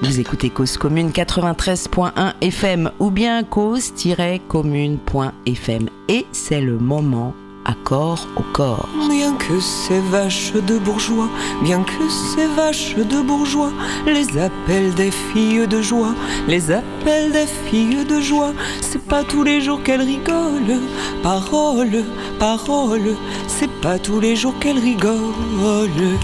Vous écoutez Cause Commune 93.1 FM ou bien cause-commune.fm et c'est le moment à corps au corps. Bien que ces vaches de bourgeois, bien que ces vaches de bourgeois, les appellent des filles de joie, les appellent des filles de joie, c'est pas tous les jours qu'elles rigolent, parole, parole, c'est pas tous les jours qu'elles rigolent.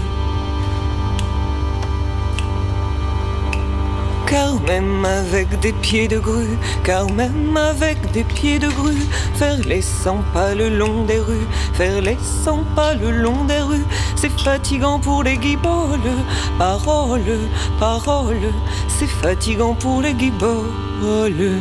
Car même avec des pieds de grue, car même avec des pieds de grue, faire les 100 pas le long des rues, faire les 100 pas le long des rues, c'est fatigant pour les guiboles. Parole, parole, c'est fatigant pour les guiboles.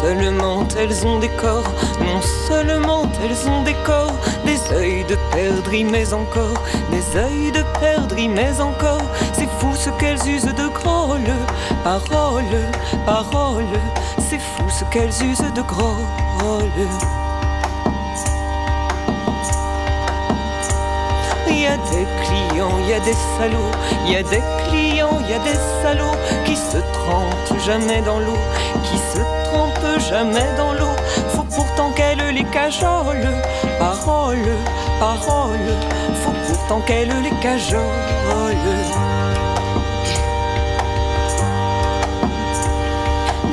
Seulement elles ont des corps, non seulement elles ont des corps, des œils de perdrix, mais encore, des œils de perdrix, mais encore, c'est fou ce qu'elles usent de grolle. Parole, parole, c'est fou ce qu'elles usent de grolle. Il y a des clients, il y a des salauds, il y a des clients, il y a des salauds qui se trempent jamais dans l'eau, qui se trempent jamais dans l'eau. Faut pourtant qu'elle les cajole, parole, parole. Faut pourtant qu'elle les cajole.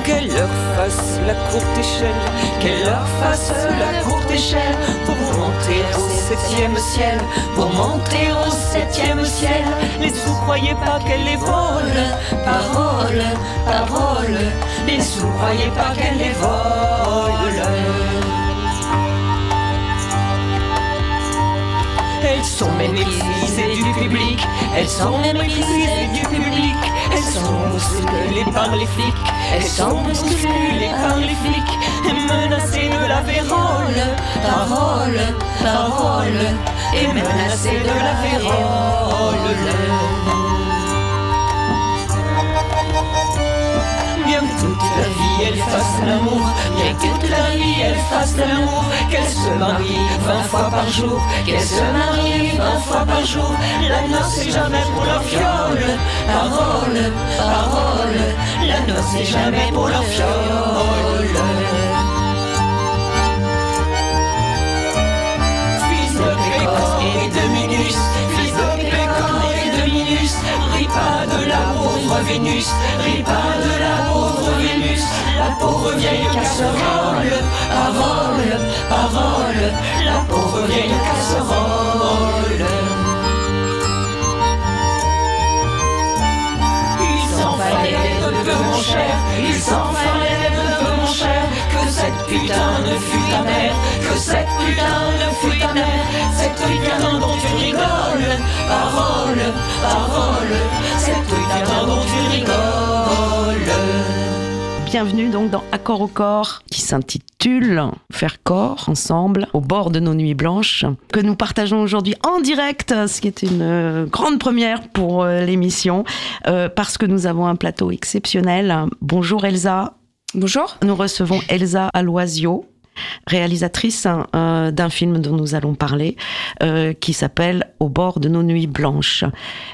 Qu'elle leur fasse la courte échelle, qu'elle leur fasse la courte échelle pour monter au septième ciel, pour monter au septième ciel. Les sous croyaient pas qu'elle les vole, parole, parole. Les sous croyaient pas qu'elle les vole. Elles sont méprisées du public, elles sont méprisées du public, elles sont bousculées par les flics, elles sont bousculées par les flics, et menacées de la vérole, parole, parole, et menacées de la vérole. Bien toute la vie elle fasse l'amour, bien toute la vie elle fasse l'amour, qu'elle se marie vingt fois par jour, qu'elle se marie vingt fois par jour, la noce est jamais pour leur fiole, parole, parole, la noce est jamais pour leur fiole. Fils de Pécan et de Minus, ris pas de la pauvre Vénus, ris pas de la pauvre Vénus, la pauvre vieille casserole, parole, parole, la pauvre vieille casserole. De mon cher, il s'en fallait de mon cher, que cette putain ne fût ta mère, que cette putain ne fût ta mère, cette putain dont tu rigoles, parole, parole, cette putain dont tu rigoles. Bienvenue donc dans Accord au corps qui s'intitule Faire corps ensemble au bord de nos nuits blanches que nous partageons aujourd'hui en direct, ce qui est une euh, grande première pour euh, l'émission euh, parce que nous avons un plateau exceptionnel. Bonjour Elsa. Bonjour. Nous recevons Elsa Aloisio réalisatrice euh, d'un film dont nous allons parler, euh, qui s'appelle Au bord de nos nuits blanches.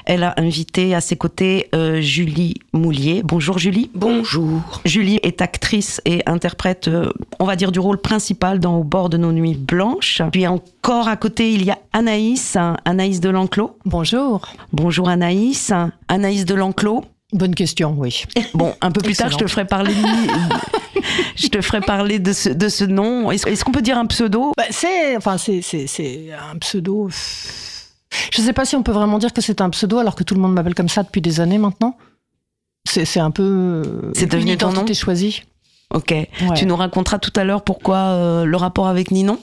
Elle a invité à ses côtés euh, Julie Moulier. Bonjour Julie. Bonjour. Julie est actrice et interprète, euh, on va dire, du rôle principal dans Au bord de nos nuits blanches. Puis encore à côté, il y a Anaïs, hein, Anaïs de l'Enclos. Bonjour. Bonjour Anaïs. Anaïs de l'Enclos. Bonne question, oui. Bon, un peu plus tard, je te ferai parler, je te ferai parler de ce, de ce nom. Est-ce qu'on peut dire un pseudo? Bah, c'est, enfin, c'est, c'est, c'est un pseudo. Je sais pas si on peut vraiment dire que c'est un pseudo alors que tout le monde m'appelle comme ça depuis des années maintenant. C'est, un peu. euh, C'est devenu ton nom? choisie. Ok. Ouais. Tu nous raconteras tout à l'heure pourquoi euh, le rapport avec Ninon?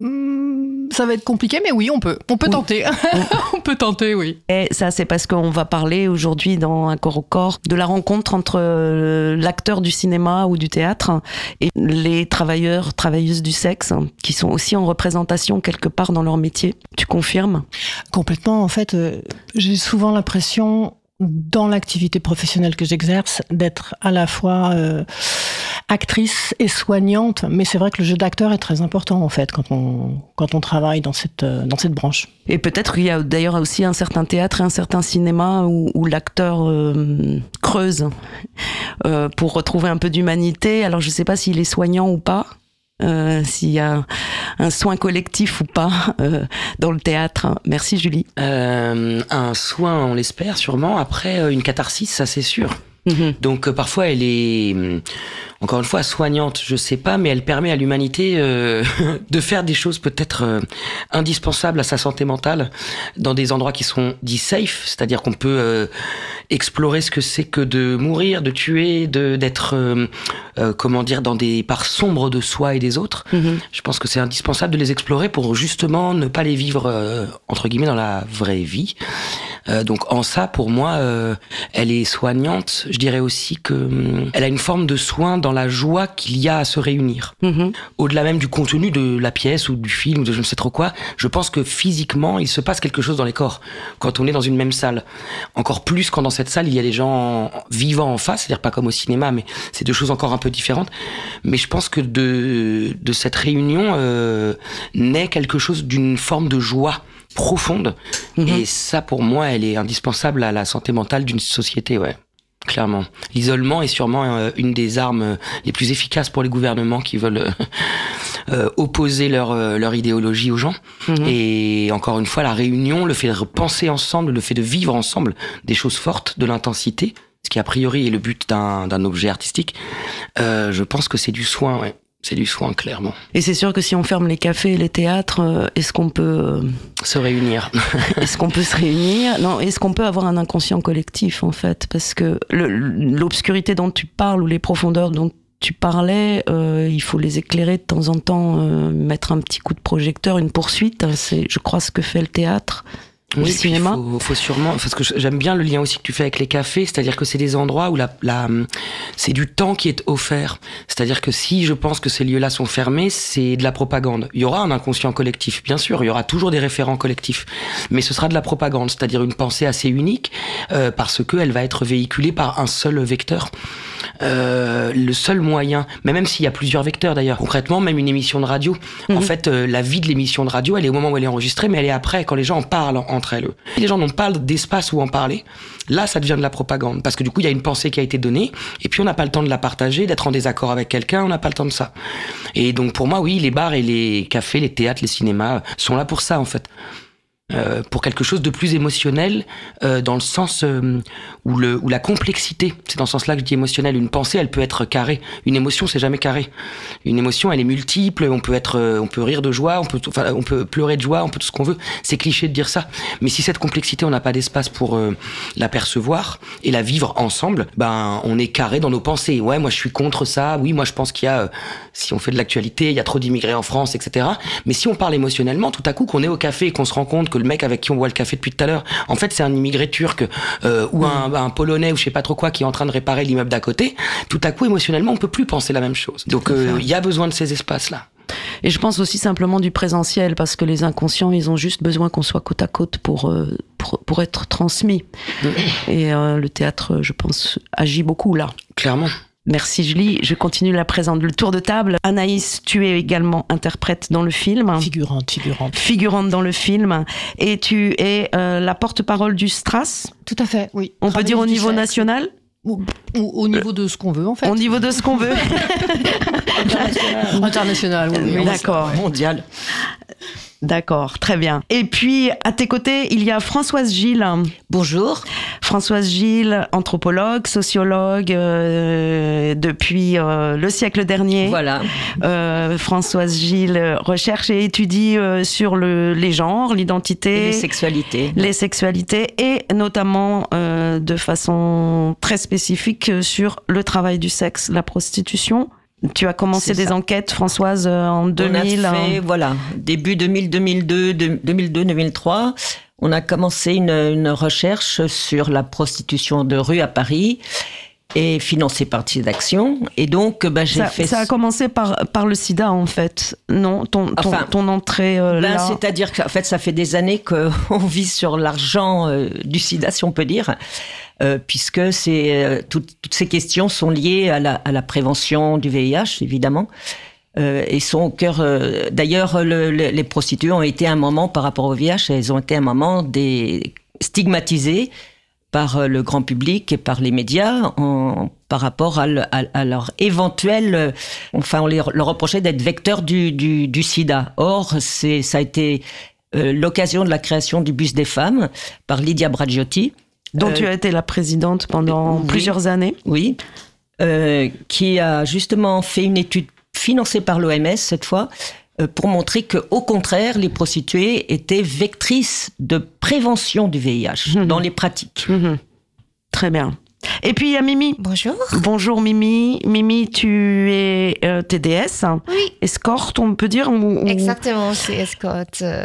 Ça va être compliqué, mais oui, on peut. On peut Oui. tenter. on peut tenter, oui. Et ça, c'est parce qu'on va parler aujourd'hui dans Un corps au corps de la rencontre entre euh, l'acteur du cinéma ou du théâtre et les travailleurs, travailleuses du sexe hein, qui sont aussi en représentation quelque part dans leur métier. Tu confirmes? Complètement. En fait, euh, j'ai souvent l'impression, dans l'activité professionnelle que j'exerce, d'être à la fois euh, actrice et soignante, mais c'est vrai que le jeu d'acteur est très important en fait quand on, quand on travaille dans cette, euh, dans cette branche. Et peut-être qu'il y a d'ailleurs aussi un certain théâtre et un certain cinéma où, où l'acteur euh, creuse euh, pour retrouver un peu d'humanité. Alors je ne sais pas s'il est soignant ou pas. Euh, s'il y a un soin collectif ou pas euh, dans le théâtre. Merci Julie. Euh, un soin, on l'espère sûrement. Après, une catharsis, ça c'est sûr. Mhm. Donc euh, parfois elle est, hum, encore une fois, soignante, je sais pas, mais elle permet à l'humanité euh, de faire des choses peut-être euh, indispensables à sa santé mentale dans des endroits qui sont dits safe, c'est-à-dire qu'on peut euh, explorer ce que c'est que de mourir, de tuer, de d'être, comment dire, dans des parts sombres de soi et des autres. Mhm. Je pense que c'est indispensable de les explorer pour justement ne pas les vivre entre guillemets dans la vraie vie. Donc en ça, pour moi, elle est soignante. Je dirais aussi que hum, elle a une forme de soin dans la joie qu'il y a à se réunir. Mhm. Au-delà même du contenu de la pièce ou du film ou de je ne sais trop quoi, je pense que physiquement, il se passe quelque chose dans les corps quand on est dans une même salle. Encore plus quand dans cette salle, il y a des gens vivants en face, c'est-à-dire pas comme au cinéma, mais c'est deux choses encore un peu différentes. Mais je pense que de, de cette réunion euh, naît quelque chose d'une forme de joie profonde. Mhm. Et ça, pour moi, elle est indispensable à la santé mentale d'une société, ouais. Clairement. L'isolement est sûrement euh, une des armes euh, les plus efficaces pour les gouvernements qui veulent euh, opposer leur, euh, leur idéologie aux gens. Mhm. Et encore une fois, la réunion, le fait de penser ensemble, le fait de vivre ensemble des choses fortes, de l'intensité, ce qui a priori est le but d'un d'un objet artistique, euh, je pense que c'est du soin, ouais. C'est du soin, clairement. Et c'est sûr que si on ferme les cafés et les théâtres, euh, est-ce qu'on peut, euh, Se réunir. est-ce qu'on peut se réunir? Non, est-ce qu'on peut avoir un inconscient collectif en fait? Parce que l'obscurité dont tu parles ou les profondeurs dont tu parlais, euh, il faut les éclairer de temps en temps, euh, mettre un petit coup de projecteur, une poursuite. C'est, je crois, ce que fait le théâtre. Oui, cinéma. Faut, faut sûrement, parce que j'aime bien le lien aussi que tu fais avec les cafés, c'est-à-dire que c'est des endroits où la, la, c'est du temps qui est offert. C'est-à-dire que si je pense que ces lieux-là sont fermés, c'est de la propagande. Il y aura un inconscient collectif, bien sûr, il y aura toujours des référents collectifs, mais ce sera de la propagande, c'est-à-dire une pensée assez unique, euh, parce que elle va être véhiculée par un seul vecteur. Euh, le seul moyen, mais même s'il y a plusieurs vecteurs d'ailleurs, concrètement, même une émission de radio, en Mhm. fait, euh, la vie de l'émission de radio, elle est au moment où elle est enregistrée, mais elle est après, quand les gens en parlent en- les gens n'ont pas d'espace où en parler, là, ça devient de la propagande, parce que du coup, il y a une pensée qui a été donnée, et puis on n'a pas le temps de la partager, d'être en désaccord avec quelqu'un, on n'a pas le temps de ça. Et donc, pour moi, oui, les bars et les cafés, les théâtres, les cinémas sont là pour ça, en fait. Euh, pour quelque chose de plus émotionnel, euh, dans le sens euh, où, le, où la complexité, c'est dans ce sens-là que je dis émotionnel, une pensée, elle peut être carrée. Une émotion, c'est jamais carré. Une émotion, elle est multiple, on peut être, euh, on peut rire de joie, on peut, enfin, on peut pleurer de joie, on peut tout ce qu'on veut. C'est cliché de dire ça. Mais si cette complexité, on n'a pas d'espace pour la percevoir et la vivre ensemble, ben, on est carré dans nos pensées. Ouais, moi, je suis contre ça. Oui, moi, je pense qu'il y a, si on fait de l'actualité, il y a trop d'immigrés en France, etc. Mais si on parle émotionnellement, tout à coup, qu'on est au café et qu'on se rend compte que le mec avec qui on boit le café depuis tout à l'heure, en fait, c'est un immigré turc euh, ou un, un polonais ou je sais pas trop quoi qui est en train de réparer l'immeuble d'à côté, tout à coup, émotionnellement, on peut plus penser la même chose. Donc, euh, il y a besoin de ces espaces-là. Et je pense aussi simplement du présentiel, parce que les inconscients, ils ont juste besoin qu'on soit côte à côte pour, euh, pour, pour être transmis. Et euh, le théâtre, je pense, agit beaucoup là. Clairement. Merci Julie. Je continue la présente. Le tour de table. Anaïs, tu es également interprète dans le film. Figurante, figurante. Figurante dans le film. Et tu es euh, la porte-parole du Stras. Tout à fait, oui. On peut dire au niveau sexe. national Ou, ou au niveau de ce qu'on veut, en fait. Au niveau de ce qu'on veut International, oui. oui. D'accord. mondial. D'accord, très bien. Et puis, à tes côtés, il y a Françoise Gilles. Bonjour. Françoise Gilles, anthropologue, sociologue euh, depuis euh, le siècle dernier. Voilà. Euh, Françoise Gilles recherche et étudie sur le, les genres, l'identité, les sexualités. les sexualités et notamment de façon très spécifique sur le travail du sexe, la prostitution. Tu as commencé des ça. enquêtes, Françoise, euh, en 2000. On a fait, hein. voilà, début 2000, 2002, 2002, 2003. On a commencé une, une recherche sur la prostitution de rue à Paris. Et financé par Action. Et donc, bah, j'ai fait. ça a commencé par, par le sida, en fait. Non, ton, ton, Enfin, ton entrée euh, Ben, là. C'est-à-dire qu'en fait, ça fait des années qu'on vit sur l'argent euh, du sida, si on peut dire, euh, puisque c'est, euh, toutes, ces questions sont liées à la, à la prévention du VIH, évidemment. Euh, et sont au cœur. euh, D'ailleurs, le- le- les prostituées ont été un moment, par rapport au VIH, elles ont été un moment des, stigmatisées par euh, le grand public et par les médias en, par rapport à, le- à- à leur éventuel... euh, Enfin, on les- leur reprochait d'être vecteurs du, du, du sida. Or, c'est, ça a été euh, l'occasion de la création du bus des femmes par Lydia Bragiotti. dont euh, tu as été la présidente pendant oui. plusieurs années. Oui, euh, qui a justement fait une étude financée par l'OMS cette fois pour montrer que, au contraire, les prostituées étaient vectrices de prévention du VIH Mhm. dans les pratiques. Mhm. Très bien. Et puis il y a Mimi. Bonjour. Bonjour Mimi. Mimi, tu es euh, TDS. Oui. Escorte, on peut dire ou- ou- Exactement, je suis escorte euh,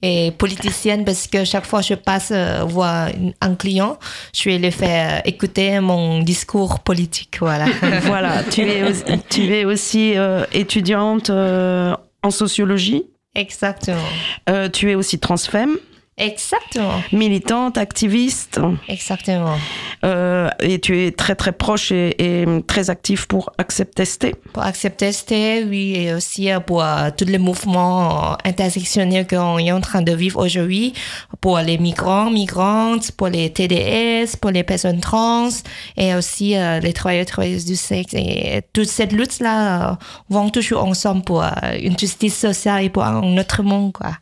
et politicienne parce que chaque fois que je passe euh, voir un client, je vais lui faire écouter mon discours politique. Voilà. Voilà, tu es, aussi- tu es aussi euh, étudiante euh, en sociologie. Exactement. Euh, tu es aussi transfemme, Exactement. militante, activiste. Exactement. Euh, et tu es très très proche et, et très active pour Acceptester. Pour accepter c'était, oui, et aussi euh, pour euh, tous les mouvements euh, intersectionnels qu'on est en train de vivre aujourd'hui, pour les migrants, migrantes, pour les TDS, pour les personnes trans, et aussi euh, les travailleurs, travailleuses du sexe. Et toute cette lutte-là vont toujours ensemble pour une justice sociale et pour un autre monde, quoi.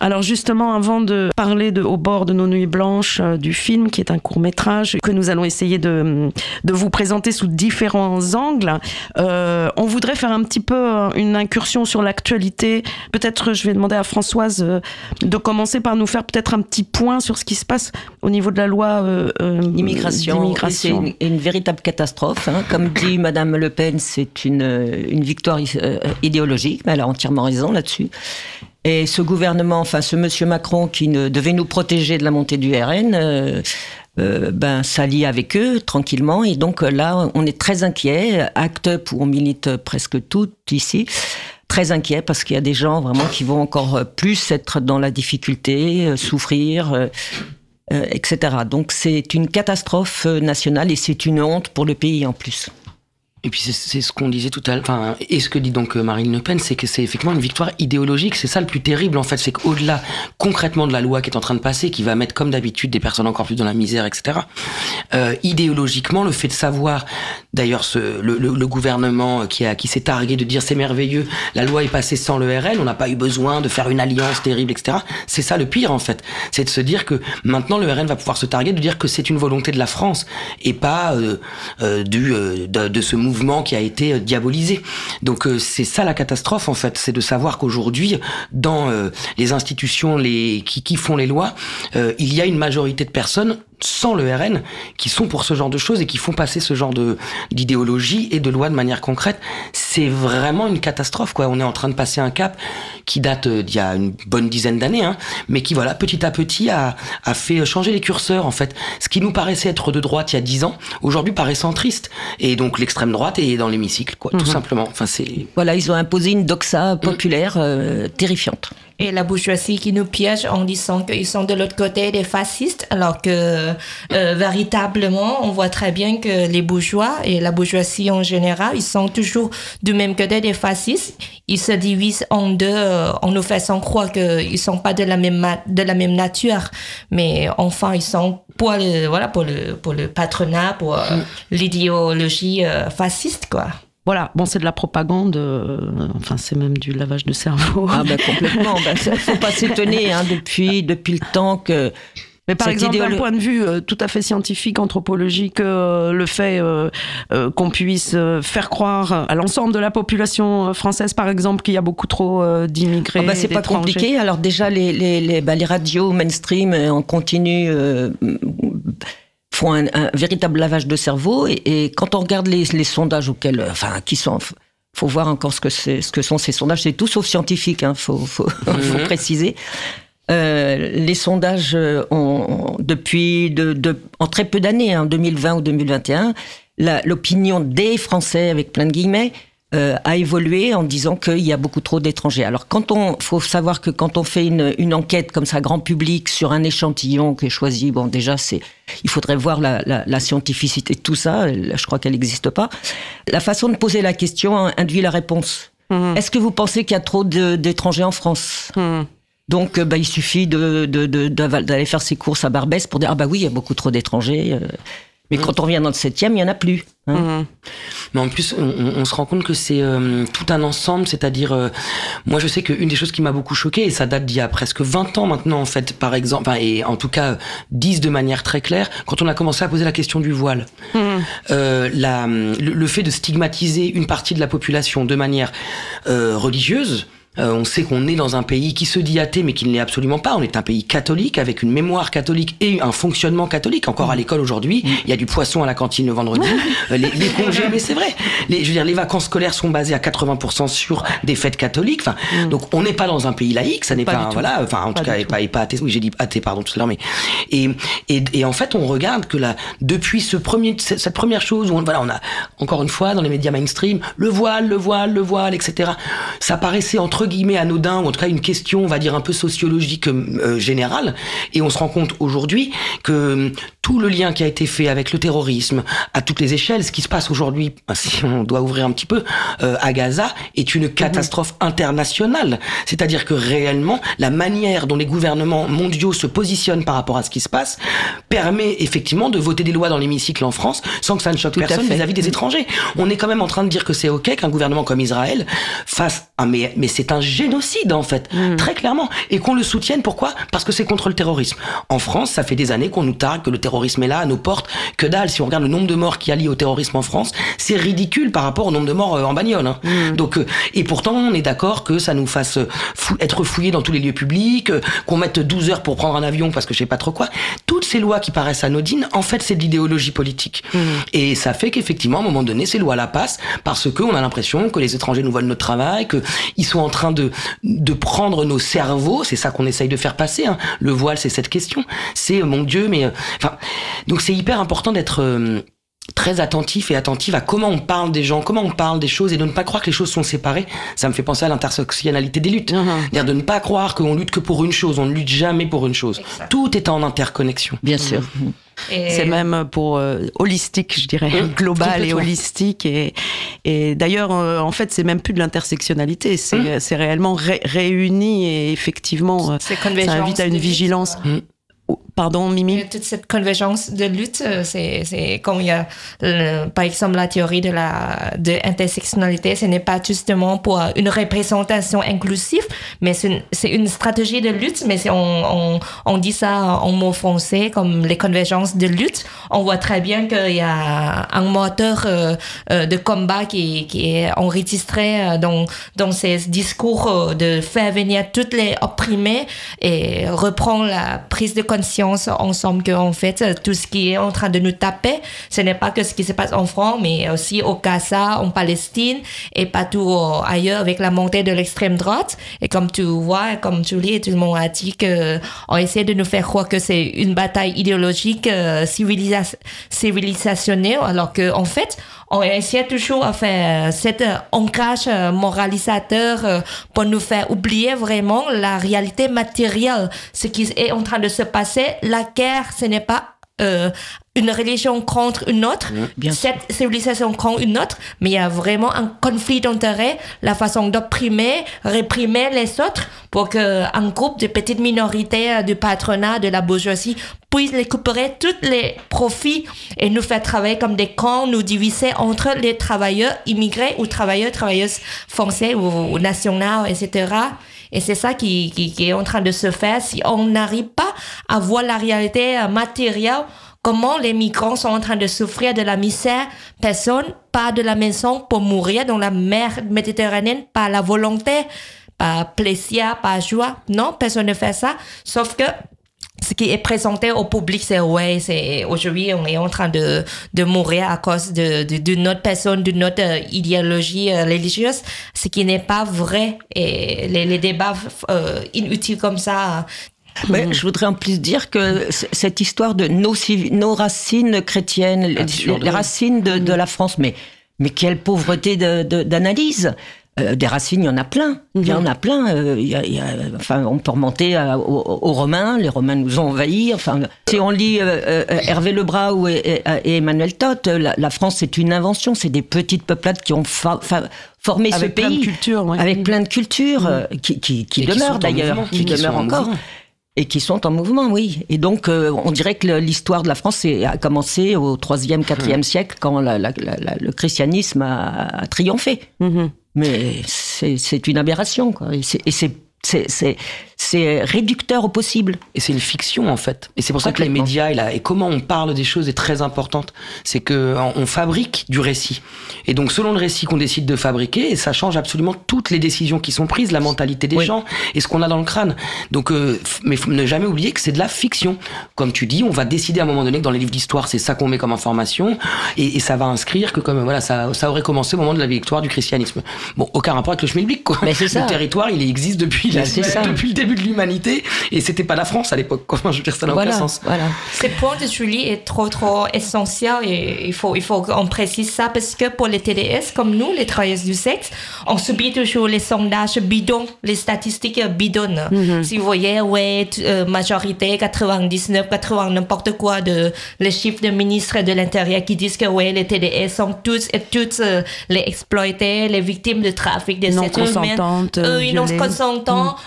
Alors justement, avant de parler de Au bord de nos nuits blanches, euh, du film, qui est un court métrage que nous allons essayer de, de vous présenter sous différents angles, euh, on voudrait faire un petit peu euh, une incursion sur l'actualité. Peut-être je vais demander à Françoise euh, de commencer par nous faire peut-être un petit point sur ce qui se passe au niveau de la loi Immigration, c'est une, une véritable catastrophe. hein. Comme dit Madame Le Pen, c'est une, une victoire idéologique, mais elle a entièrement raison là-dessus. Et ce gouvernement, enfin ce Monsieur Macron qui ne, devait nous protéger de la montée du RN, euh, euh, ben s'allie avec eux tranquillement. Et donc euh, là, on est très inquiet. Act Up où on milite presque toutes ici. Très inquiet parce qu'il y a des gens vraiment qui vont encore plus être dans la difficulté, souffrir. etc. Donc c'est une catastrophe nationale et c'est une honte pour le pays en plus. Et puis c'est- ce qu'on disait tout à l'heure, enfin, et ce que dit donc euh, Marine Le Pen, c'est que c'est effectivement une victoire idéologique. C'est ça le plus terrible en fait, c'est qu'au-delà concrètement de la loi qui est en train de passer, qui va mettre comme d'habitude des personnes encore plus dans la misère, etc. Euh, idéologiquement, le fait de savoir, d'ailleurs, le, le- le gouvernement qui qui s'est targué de dire c'est merveilleux, la loi est passée sans le RN, on n'a pas eu besoin de faire une alliance terrible, etc. C'est ça le pire en fait, c'est de se dire que maintenant le RN va pouvoir se targuer de dire que c'est une volonté de la France et pas euh, euh, du euh, de ce mouvement qui a été euh, diabolisé. Donc euh, c'est ça la catastrophe en fait, c'est de savoir qu'aujourd'hui dans euh, les institutions les qui, qui font les lois, il y a une majorité de personnes sans le RN qui sont pour ce genre de choses et qui font passer ce genre de d'idéologie et de loi de manière concrète. C'est vraiment une catastrophe quoi. On est en train de passer un cap qui date euh, d'il y a une bonne dizaine d'années, hein, mais qui voilà petit à petit a, a fait changer les curseurs en fait. Ce qui nous paraissait être de droite il y a dix ans, aujourd'hui paraît centriste. Et donc l'extrême droite est dans l'hémicycle quoi, tout simplement. Enfin c'est Voilà, ils ont imposé une doxa populaire euh, terrifiante. Et la bourgeoisie qui nous piège en disant qu'ils sont de l'autre côté des fascistes, alors que euh, véritablement, on voit très bien que les bourgeois et la bourgeoisie en général, ils sont toujours du même côté des fascistes. Ils se divisent en deux euh, en nous faisant croire qu'ils sont pas de la même de la même nature, mais enfin ils sont pour le voilà pour le pour le patronat, pour euh, l'idéologie euh, fasciste quoi. Voilà, bon, c'est de la propagande, euh, enfin, c'est même du lavage de cerveau. Ah ben complètement. ben, faut pas s'étonner hein, depuis depuis le temps que Mais par Cette exemple, d'un point de vue euh, tout à fait scientifique, anthropologique, euh, le fait euh, qu'on puisse faire croire à l'ensemble de la population française, par exemple, qu'il y a beaucoup trop d'immigrés. Ah bah, c'est pas compliqué. Alors déjà, les, les, les, bah, les radios mainstream en continu font un, un véritable lavage de cerveau. Et, et quand on regarde les, les sondages auxquels, euh, enfin, qui sont, faut voir encore ce que c'est, ce que sont ces sondages. C'est tout sauf scientifique. Hein, faut, faut, faut préciser. Euh, les sondages euh, ont, depuis de, de, en très peu d'années, en 2020 ou 2021, la- l'opinion des Français, avec plein de guillemets, euh, a évolué en disant qu'il y a beaucoup trop d'étrangers. Alors, quand on, faut savoir que quand on fait une, une enquête comme ça, grand public, sur un échantillon qui est choisi, bon, déjà, c'est, il faudrait voir la, la, la scientificité de tout ça. Je crois qu'elle n'existe pas. La façon de poser la question induit la réponse. Mhm. Est-ce que vous pensez qu'il y a trop d'étrangers en France Mhm. donc, euh, bah, il suffit de, de- de- d'aval- d'aller faire ses courses à Barbès pour dire ah bah oui, il y a beaucoup trop d'étrangers. Euh. Mais quand on revient dans le septième, il y en a plus. hein. Mhm. Mais en plus, on, se rend compte que c'est euh, tout un ensemble, c'est-à-dire, euh, moi je sais qu'une des choses qui m'a beaucoup choqué, et ça date d'il y a presque 20 ans maintenant en fait, par exemple, enfin, et en tout cas euh, 10 de manière très claire, quand on a commencé à poser la question du voile. Euh, la, le, le fait de stigmatiser une partie de la population de manière euh, religieuse, euh, on sait qu'on est dans un pays qui se dit athée, mais qui ne l'est absolument pas. On est un pays catholique, avec une mémoire catholique et un fonctionnement catholique. Encore à l'école aujourd'hui, il y a du poisson à la cantine le vendredi, euh, les, les congés, mais c'est vrai. Les, je veux dire, les vacances scolaires sont basées à 80% sur des fêtes catholiques. Enfin, donc on n'est pas dans un pays laïque, ça n'est Pas un- voilà. Enfin, en Pas tout cas, et pas, et pas athée. Oui, j'ai dit athée, pardon, tout à l'heure, mais et, et et en fait, on regarde que là, depuis ce premier, cette cette première chose où on, voilà, on a encore une fois dans les médias mainstream le voile, le voile, le voile, etc. Ça paraissait entre guillemets anodin ou en tout cas une question, on va dire un peu sociologique euh, générale. Et on se rend compte aujourd'hui que euh, tout le lien qui a été fait avec le terrorisme à toutes les échelles, ce qui se passe aujourd'hui, si on doit ouvrir un petit peu, euh, à Gaza, est une catastrophe internationale. C'est-à-dire que réellement, la manière dont les gouvernements mondiaux se positionnent par rapport à ce qui se passe permet effectivement de voter des lois dans l'hémicycle en France sans que ça ne choque Tout personne vis-à-vis des étrangers. On est quand même en train de dire que c'est ok qu'un gouvernement comme Israël fasse un mais mais c'est un génocide en fait, Mm. très clairement, et qu'on le soutienne. Pourquoi? Parce que c'est contre le terrorisme. En France, ça fait des années qu'on nous targue que le terrorisme est là à nos portes. Que dalle, si on regarde le nombre de morts qui a lié au terrorisme en France, c'est ridicule par rapport au nombre de morts euh, en bagnole. hein. Mm. Donc, euh, et pourtant, on est d'accord que ça nous fasse euh, fou- être fouillés dans tous les lieux publics, qu'on mette 12 heures pour prendre un avion parce que je sais pas trop quoi. Toutes ces lois qui paraissent anodines, en fait, c'est de l'idéologie politique. Et ça fait qu'effectivement, à un moment donné, ces lois-là passent parce que on a l'impression que les étrangers nous volent notre travail, que ils sont en train de de prendre nos cerveaux. C'est ça qu'on essaye de faire passer. hein. Le voile, c'est cette question. C'est euh, mon Dieu, mais euh, enfin, donc c'est hyper important d'être euh, très attentif et attentive à comment on parle des gens, comment on parle des choses et de ne pas croire que les choses sont séparées. Ça me fait penser à l'intersectionnalité des luttes. Mhm. C'est-à-dire de ne pas croire qu'on lutte que pour une chose, on ne lutte jamais pour une chose. Exact. Tout est en interconnexion. Bien sûr. Et- C'est même pour euh, holistique, je dirais, Mmh, global et holistique. Et, et d'ailleurs, euh, en fait, c'est même plus de l'intersectionnalité, c'est Mmh. c'est réellement ré- réuni et effectivement, euh, C'est ça invite à une vigilance. Pardon, Mimi? Toute cette convergence de lutte, euh, c'est, comme il y a, par exemple, la théorie de la de intersectionnalité, ce n'est pas justement pour une représentation inclusive, mais c'est une, une stratégie de lutte, mais on, on, on dit ça en mots français comme les convergences de lutte. On voit très bien qu'il y a un moteur euh, euh, de combat qui, qui est enregistré dans, dans ces discours de faire venir toutes les opprimés et reprendre la prise de ensemble que en fait tout ce qui est en train de nous taper ce n'est pas que ce qui se passe en France mais aussi au Gaza en Palestine et partout euh, ailleurs avec la montée de l'extrême droite. Et comme tu vois comme tu lis tout le monde a dit que on essaie de nous faire croire que c'est une bataille idéologique euh, civilisa- civilisationnelle alors que en fait on essaie toujours à faire cet euh, ancrage euh, moralisateur euh, pour nous faire oublier vraiment la réalité matérielle, ce qui est en train de se passer. La guerre, ce n'est pas euh, une religion contre une autre, bien cette civilisation contre une autre, mais il y a vraiment un conflit d'intérêts, la façon d'opprimer, réprimer les autres pour qu'un groupe de petites minorités euh, du patronat, de la bourgeoisie puisse récupérer tous les profits et nous faire travailler comme des cons, nous diviser entre les travailleurs immigrés ou travailleurs, travailleuses français ou, ou nationaux, etc. Et c'est ça qui, qui, qui est en train de se faire si on n'arrive pas à voir la réalité euh, matérielle comment les migrants sont en train de souffrir de la misère? Personne pas de la maison pour mourir dans la mer Méditerranéenne par la volonté, par plaisir, par joie. Non, personne ne fait ça. Sauf que ce qui est présenté au public, c'est ouais, c'est aujourd'hui on est en train de, de mourir à cause de, de, d'une autre personne, d'une autre euh, idéologie euh, religieuse, ce qui n'est pas vrai. Et les, les débats euh, inutiles comme ça, Mais je voudrais en plus dire que cette histoire de nos, racines chrétiennes, les, racines de, de la France, mais, mais quelle pauvreté de- de- d'analyse Euh, des racines, il y en a plein. Il y en a plein. euh, il y a- il y a- enfin, on peut remonter à- aux, aux Romains. Les Romains nous ont envahis. Enfin, si on lit euh, Hervé Lebras ou et, Emmanuel Todt, la, la France, c'est une invention. C'est des petites peuplades qui ont fa- fa- formé ce Avec plein de pays. cultures, ouais. Avec plein de cultures qui, qui, qui Et qui sont demeurent en d'ailleurs, qui, demeurent en encore. mouvement. Et qui sont en mouvement, oui. Et donc, euh, on dirait que l'histoire de la France a commencé au 3e, 4e siècle, quand la- la- la- la- le christianisme a, a triomphé. Mhm. Mais c'est une aberration, quoi. Et c'est- c'est réducteur au possible. Et c'est une fiction en fait. Et c'est pour ça que les médias et, la- et comment on parle des choses est très importante. C'est que on fabrique du récit. Et donc selon le récit qu'on décide de fabriquer, et ça change absolument toutes les décisions qui sont prises, la mentalité des Oui. gens et ce qu'on a dans le crâne. Donc, euh, mais faut ne jamais oublier que c'est de la fiction. Comme tu dis, on va décider à un moment donné que dans les livres d'histoire, c'est ça qu'on met comme information, et, et ça va inscrire que comme voilà, ça, ça aurait commencé au moment de la victoire du christianisme. Bon, aucun rapport avec le schmilblick quoi. Mais c'est ça. Le territoire, il existe depuis, Ça. depuis le début de l'humanité, et c'était pas la France à l'époque. Comment je veux dire, ça n'a Voilà, aucun sens. voilà. Ce point de Julie est trop, trop essentiel et il faut, il faut qu'on précise ça parce que pour les TDS, comme nous, les travailleuses du sexe, on subit toujours les sondages bidons, les statistiques bidonnes. Si vous voyez, ouais, euh, majorité, 99, 80, n'importe quoi de les chiffres de ministres de l'Intérieur qui disent que ouais, les TDS sont tous et toutes euh, les exploités, les victimes de trafic des Non êtres humains. consentantes, Euh, oui, non violées.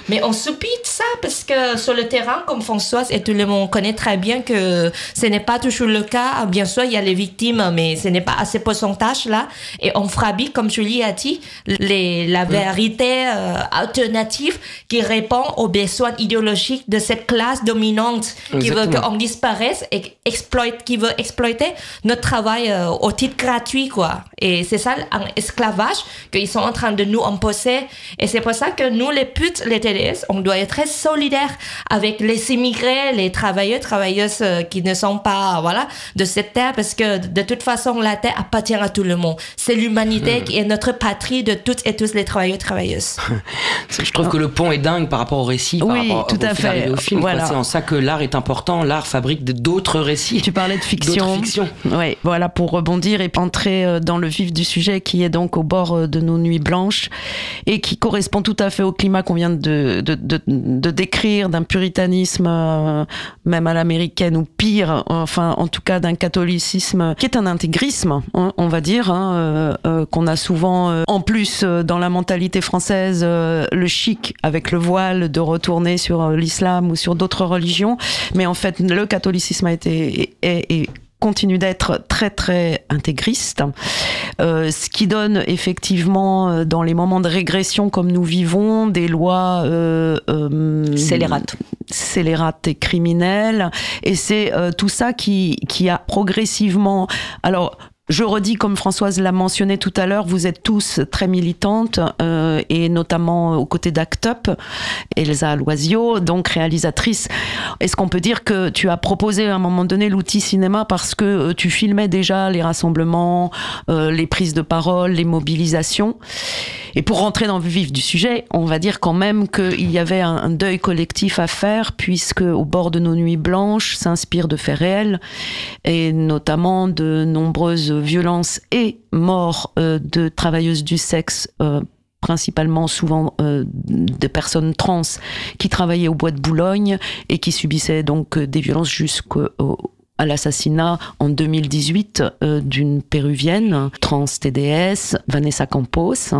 Mais on subit ça parce que sur le terrain, comme Françoise et tout le monde connaît très bien que ce n'est pas toujours le cas. Bien sûr, il y a les victimes, mais ce n'est pas à ce pourcentage-là. Et on frapit, comme Julie a dit, les, la vérité euh, alternative qui répond aux besoins idéologiques de cette classe dominante qui veut qu'on disparaisse et exploite, qui veut exploiter notre travail euh, au titre gratuit, quoi. Et c'est ça un esclavage qu'ils sont en train de nous imposer. Et c'est pour ça que nous, les putes, les TDS, on doit être très solidaires avec les immigrés, les travailleurs, travailleuses euh, qui ne sont pas, voilà, de cette terre, parce que de toute façon, la terre appartient à tout le monde. C'est l'humanité qui est notre patrie de toutes et tous les travailleurs, travailleuses. Je trouve que le pont est dingue par rapport au récit, par Oui, rapport tout au à fait au film. Voilà. C'est en ça que l'art est important. L'art fabrique d'autres récits. Tu parlais de fiction. Fictions. Oui, voilà, pour rebondir et entrer euh, dans le vif du sujet qui est donc au bord euh, de nos nuits blanches et qui correspond tout à fait au climat qu'on vient de, de, de, décrire, d'un puritanisme euh, même à l'américaine ou pire, enfin en tout cas d'un catholicisme qui est un intégrisme, hein, on va dire, hein, euh, euh, qu'on a souvent en plus dans la mentalité française le chic avec le voile de retourner sur l'islam ou sur d'autres religions, mais en fait le catholicisme a été continue d'être très très intégriste, euh, ce qui donne effectivement euh, dans les moments de régression comme nous vivons des lois euh, euh, Scélérates. scélérates et criminelles et c'est tout ça qui qui a progressivement alors je redis, comme Françoise l'a mentionné tout à l'heure, vous êtes tous très militantes, euh, et notamment aux côtés d'Act Up, Elsa Loisio, donc réalisatrice. Est-ce qu'on peut dire que tu as proposé à un moment donné l'outil cinéma parce que euh, tu filmais déjà les rassemblements, euh, les prises de parole, les mobilisations? Et pour rentrer dans le vif du sujet, on va dire quand même qu'il y avait un, un deuil collectif à faire, puisque au bord de nos nuits blanches s'inspire de faits réels, et notamment de nombreuses violences et morts euh, de travailleuses du sexe. euh, principalement souvent euh, des personnes trans qui travaillaient au bois de Boulogne et qui subissaient donc euh, des violences jusqu'au à l'assassinat en 2018 euh, d'une péruvienne trans TDS, Vanessa Campos.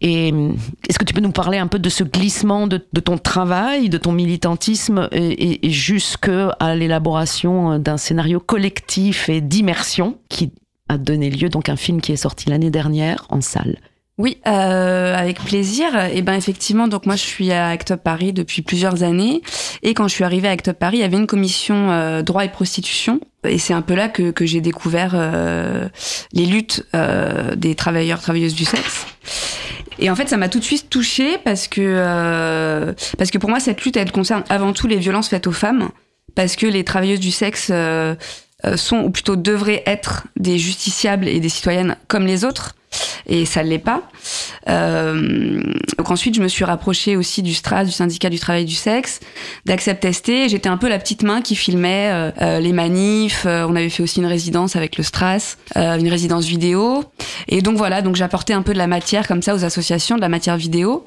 Et euh, est-ce que tu peux nous parler un peu de ce glissement de, ton travail, de ton militantisme et, et, et jusqu'à l'élaboration d'un scénario collectif et d'immersion qui a donné lieu donc un film qui est sorti l'année dernière en salle. Oui, euh, avec plaisir. Et ben effectivement, donc moi je suis à Act Up Paris depuis plusieurs années. Et quand je suis arrivée à Act Up Paris, il y avait une commission euh, droit et prostitution. Et c'est un peu là que, que j'ai découvert euh, les luttes euh, des travailleurs, travailleuses du sexe. Et en fait, ça m'a tout de suite touchée parce que euh, parce que pour moi, cette lutte, elle concerne avant tout les violences faites aux femmes, parce que les travailleuses du sexe euh, sont ou plutôt devraient être des justiciables et des citoyennes comme les autres. Et ça l'est pas. Euh, donc ensuite, je me suis rapprochée aussi du STRAS, du syndicat du travail du sexe, d'Accept ST. J'étais un peu la petite main qui filmait euh, euh, les manifs. On avait fait aussi une résidence avec le STRAS, une résidence vidéo. Et donc voilà, donc j'apportais un peu de la matière comme ça aux associations, de la matière vidéo.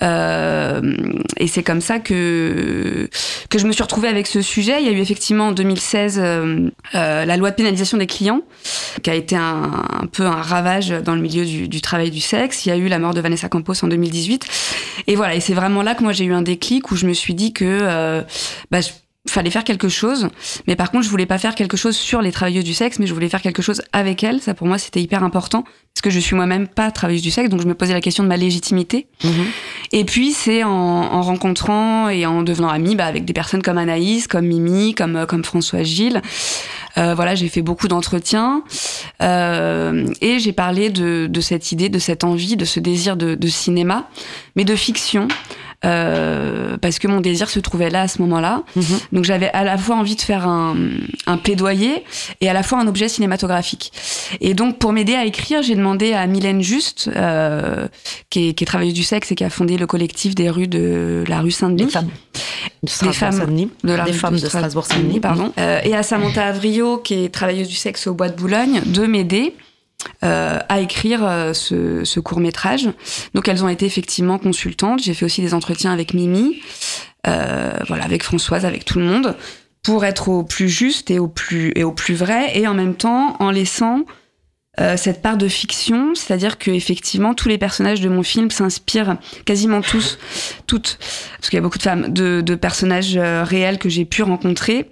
Et c'est comme ça que que je me suis retrouvée avec ce sujet. Il y a eu effectivement en 2016 euh, euh, la loi de pénalisation des clients, qui a été un, un peu un ravage dans le milieu du, du, travail du sexe. Il y a eu la mort de Vanessa Campos en 2018. Et voilà, et c'est vraiment là que moi j'ai eu un déclic où je me suis dit que euh, bah, je fallait faire quelque chose. Mais par contre, je voulais pas faire quelque chose sur les travailleuses du sexe, mais je voulais faire quelque chose avec elles. Ça, pour moi, c'était hyper important. Parce que je suis moi-même pas travailleuse du sexe, donc je me posais la question de ma légitimité. Mhm. Et puis, c'est en, en, rencontrant et en devenant amie bah, avec des personnes comme Anaïs, comme Mimi, comme, euh, comme François Gilles. Euh, voilà, j'ai fait beaucoup d'entretiens. Euh, et j'ai parlé de, de cette idée, de cette envie, de ce désir de, de cinéma, mais de fiction. Euh, parce que mon désir se trouvait là à ce moment-là. Mhm. Donc j'avais à la fois envie de faire un, un, plaidoyer et à la fois un objet cinématographique. Et donc pour m'aider à écrire, j'ai demandé à Mylène Juste, euh, qui, est, qui est travailleuse du sexe et qui a fondé le collectif des rues de la rue Saint-Denis. Des femmes. Des femmes de la des rue femmes de Strasbourg-Saint-Denis, pardon. Euh, et à Samantha Avrio, qui est travailleuse du sexe au Bois de Boulogne, de m'aider euh, à écrire euh, ce, court métrage. Donc elles ont été effectivement consultantes. J'ai fait aussi des entretiens avec Mimi, euh, voilà, avec Françoise, avec tout le monde, pour être au plus juste et au plus et au plus vrai, et en même temps en laissant cette part de fiction, c'est-à-dire que effectivement tous les personnages de mon film s'inspirent quasiment tous, toutes, parce qu'il y a beaucoup de femmes, de, personnages réels que j'ai pu rencontrer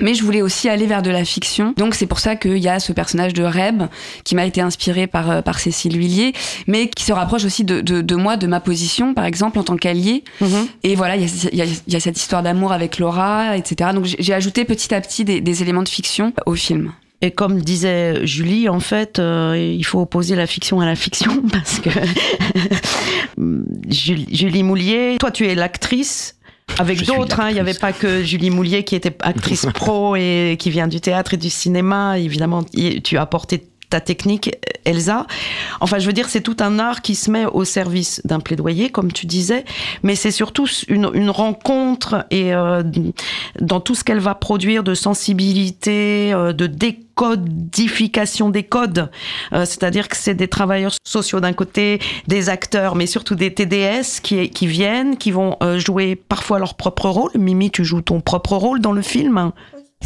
mais je voulais aussi aller vers de la fiction. Donc c'est pour ça qu'il y a ce personnage de Reb qui m'a été inspiré par, euh, par Cécile Huillier, mais qui se rapproche aussi de, de, de moi, de ma position, par exemple, en tant qu'allié. Mhm. Et voilà, il y, y, y a, cette histoire d'amour avec Laura, etc. Donc j'ai ajouté petit à petit des, des, éléments de fiction au film. Et comme disait Julie, en fait, euh, il faut opposer la fiction à la fiction parce que Julie, Julie Moulier, toi tu es l'actrice avec d'autres, hein, il n'y avait pas que Julie Moulier qui était actrice pro et qui vient du théâtre et du cinéma. Évidemment, tu as apporté ta technique, Elsa. Enfin, je veux dire, c'est tout un art qui se met au service d'un plaidoyer, comme tu disais, mais c'est surtout une, une, rencontre et euh, dans tout ce qu'elle va produire de sensibilité, euh, de décodification des codes, euh, c'est-à-dire que c'est des travailleurs sociaux d'un côté, des acteurs, mais surtout des TDS qui, qui viennent, qui vont euh, jouer parfois leur propre rôle. Mimi, tu joues ton propre rôle dans le film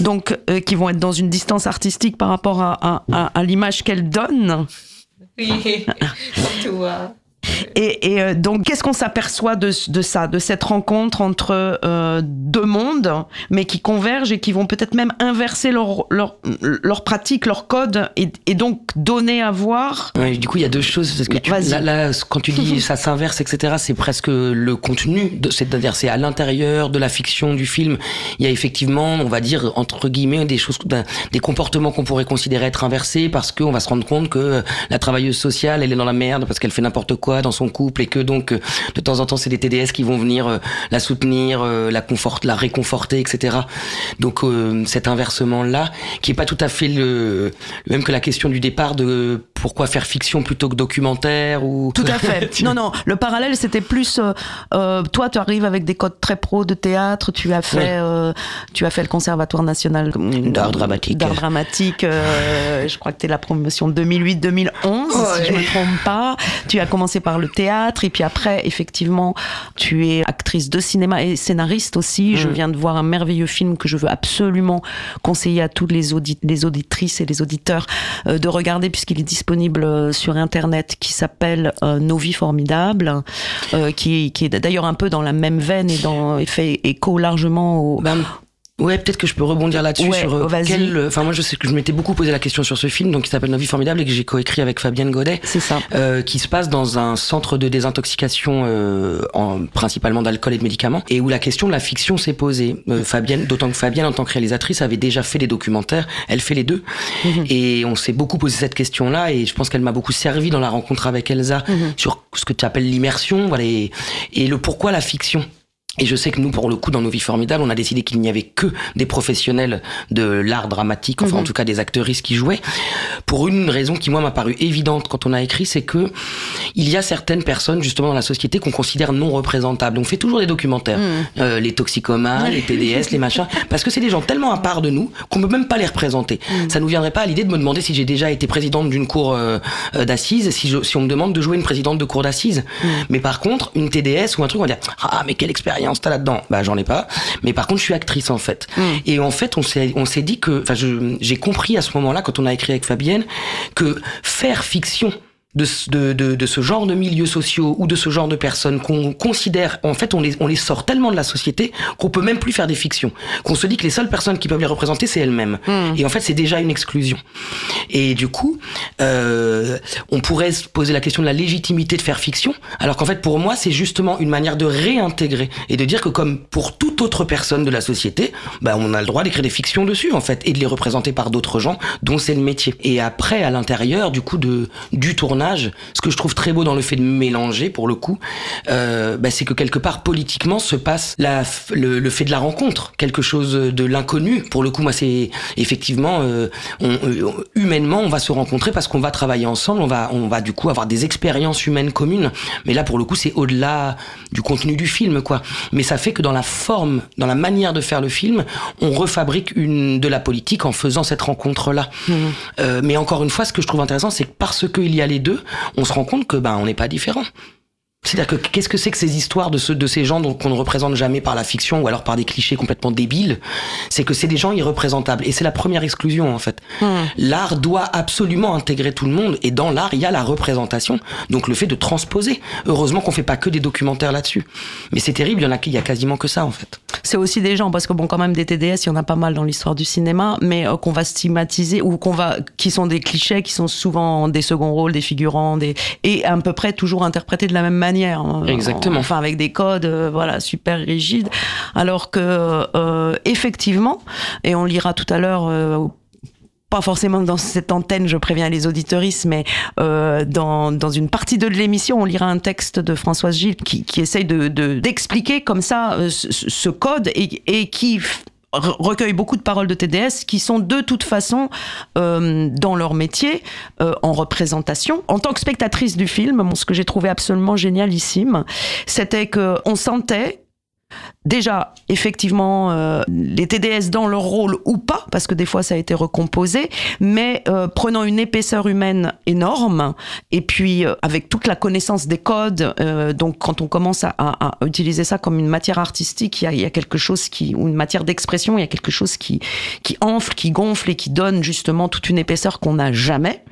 donc euh, qui vont être dans une distance artistique par rapport à, l'image qu'elle donne. Oui, toi. Et, et euh, donc, qu'est-ce qu'on s'aperçoit de, de, ça, de cette rencontre entre euh, deux mondes, mais qui convergent et qui vont peut-être même inverser leur, leur, leur pratique, leur code, et, et, donc donner à voir? Ouais, du coup, il y a deux choses. Parce que tu, là, là, quand tu dis ça s'inverse, etc., c'est presque le contenu. C'est-à-dire, c'est à l'intérieur de la fiction du film. Il y a effectivement, on va dire, entre guillemets, des choses, des comportements qu'on pourrait considérer être inversés parce qu'on va se rendre compte que la travailleuse sociale, elle est dans la merde parce qu'elle fait n'importe quoi dans son couple et que donc de temps en temps c'est des TDS qui vont venir euh, la soutenir, euh, la conforter, la réconforter, etc. Donc euh, cet inversement là, qui est pas tout à fait le, le même que la question du départ de pourquoi faire fiction plutôt que documentaire ou tout à fait. non non, le parallèle c'était plus euh, toi tu arrives avec des codes très pro de théâtre, tu as fait ouais. tu as fait le conservatoire national d'art dramatique. D'art dramatique, je crois que tu es la promotion 2008-2011 ouais. si je me trompe pas. Tu as commencé par le théâtre et puis après effectivement tu es actrice de cinéma et scénariste aussi. Mmh. Je viens de voir un merveilleux film que je veux absolument conseiller à toutes les, audit les auditrices et les auditeurs euh, de regarder puisqu'il est disponible sur internet qui s'appelle euh, Nos vies formidables euh, qui, qui est d'ailleurs un peu dans la même veine et, dans, et fait écho largement au, ben, Ouais, peut-être que je peux rebondir là-dessus ouais, sur oh, quel. Enfin, moi, je sais que je m'étais beaucoup posé la question sur ce film, donc qui s'appelle Nos vies formidables et que j'ai coécrit avec Fabienne Godet. C'est ça. Euh, qui se passe dans un centre de désintoxication, euh, en, principalement d'alcool et de médicaments, et où la question de la fiction s'est posée. Euh, Fabienne, d'autant que Fabienne, en tant que réalisatrice, avait déjà fait des documentaires. Elle fait les deux, -hmm. et on s'est beaucoup posé cette question-là, et je pense qu'elle m'a beaucoup servi dans la rencontre avec Elsa -hmm. sur ce que tu appelles l'immersion, voilà, et, et le pourquoi la fiction. Et je sais que nous, pour le coup, dans nos vies formidables, on a décidé qu'il n'y avait que des professionnels de l'art dramatique, enfin en Mhm. tout cas des actrices qui jouaient, pour une raison qui moi m'a paru évidente quand on a écrit, c'est que il y a certaines personnes justement dans la société qu'on considère non représentables. On fait toujours des documentaires, Mhm. Euh, les toxicomanes, les TDS, les machins, parce que c'est des gens tellement à part de nous qu'on peut même pas les représenter. Mhm. Ça nous viendrait pas à l'idée de me demander si j'ai déjà été présidente d'une cour euh, euh, d'assises, si, je- si on me demande de jouer une présidente de cour d'assises. Mhm. Mais par contre, une TDS ou un truc, on va dire ah mais quelle expérience t'as là-dedans Bah j'en ai pas. Mais par contre, je suis actrice en fait. Et en fait, on s'est on s'est dit que, enfin, j'ai compris à ce moment-là quand on a écrit avec Fabienne que faire fiction de, ce- de, de, de ce genre de milieux sociaux ou de ce genre de personnes qu'on considère, en fait, on les, on les sort tellement de la société qu'on peut même plus faire des fictions. Qu'on se dit que les seules personnes qui peuvent les représenter, c'est elles-mêmes. Et en fait, c'est déjà une exclusion. Et du coup, euh, on pourrait se poser la question de la légitimité de faire fiction, alors qu'en fait, pour moi, c'est justement une manière de réintégrer et de dire que comme pour toute autre personne de la société, bah, on a le droit d'écrire des fictions dessus, en fait, et de les représenter par d'autres gens dont c'est le métier. Et après, à l'intérieur, du coup, de, du tournage, ce que je trouve très beau dans le fait de mélanger, pour le coup, euh, bah, c'est que quelque part, politiquement, se passe la, le, le fait de la rencontre, quelque chose de l'inconnu. Pour le coup, moi, c'est effectivement, euh, on, euh, humainement, on va se rencontrer parce qu'on va travailler ensemble, on va, on va du coup avoir des expériences humaines communes. Mais là, pour le coup, c'est au-delà du contenu du film, quoi. Mais ça fait que dans la forme, dans la manière de faire le film, on refabrique une de la politique en faisant cette rencontre-là. Euh, mais encore une fois, ce que je trouve intéressant, c'est que parce qu'il y a les deux, on se rend compte que ben on n'est pas différents. C'est-à-dire que qu'est-ce que c'est que ces histoires de, ceux, de ces gens qu'on ne représente jamais par la fiction ou alors par des clichés complètement débiles? C'est que c'est des gens irreprésentables. Et c'est la première exclusion en fait. L'art doit absolument intégrer tout le monde et dans l'art il y a la représentation. Donc le fait de transposer. Heureusement qu'on fait pas que des documentaires là-dessus. Mais c'est terrible, il y en a, il y a quasiment que ça en fait. C'est aussi des gens, parce que bon, quand même, des TDS, il y en a pas mal dans l'histoire du cinéma, mais euh, qu'on va stigmatiser ou qu'on va, qui sont des clichés, qui sont souvent des seconds rôles, des figurants, des, et à peu près toujours interprétés de la même manière. Hein. Exactement. Enfin, avec des codes, euh, voilà, super rigides. Alors que, euh, effectivement, et on lira tout à l'heure, euh, pas forcément dans cette antenne, je préviens les auditoristes, mais euh, dans, dans une partie de l'émission, on lira un texte de Françoise Gilles qui, qui essaye de, de- d'expliquer comme ça euh, ce, ce code et, et qui recueille beaucoup de paroles de TDS qui sont de toute façon euh, dans leur métier euh, en représentation. En tant que spectatrice du film, bon, ce que j'ai trouvé absolument génialissime, c'était que on sentait déjà effectivement euh, les TDS dans leur rôle ou pas parce que des fois ça a été recomposé mais euh, prenant une épaisseur humaine énorme et puis euh, avec toute la connaissance des codes donc quand on commence à, utiliser ça comme une matière artistique il y a, il y a quelque chose qui ou une matière d'expression il y a quelque chose qui qui enfle qui gonfle et qui donne justement toute une épaisseur qu'on n'a jamais.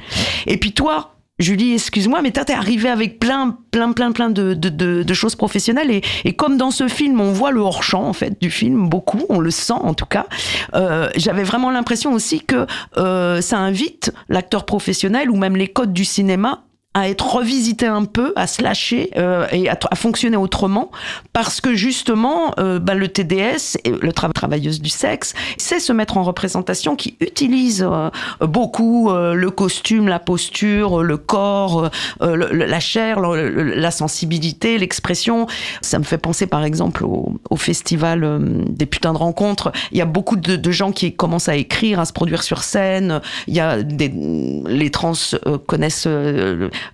Et puis toi Julie, excuse-moi, mais toi, t'es arrivée avec plein, plein, plein, plein de, de, de, de choses professionnelles. Et, et comme dans ce film, on voit le hors-champ, en fait, du film, beaucoup, on le sent en tout cas, euh, j'avais vraiment l'impression aussi que euh, ça invite l'acteur professionnel ou même les codes du cinéma à être revisité un peu, à se lâcher euh, et à, à fonctionner autrement, parce que justement, euh, bah, le TDS, le travail travailleuse du sexe, c'est se mettre en représentation qui utilise euh, beaucoup euh, le costume, la posture, le corps, euh, le- la chair, le- la sensibilité, l'expression. Ça me fait penser par exemple au, au festival euh, des putains de rencontres. Il y a beaucoup de, de gens qui commencent à écrire, à se produire sur scène. Il y a des, les trans connaissent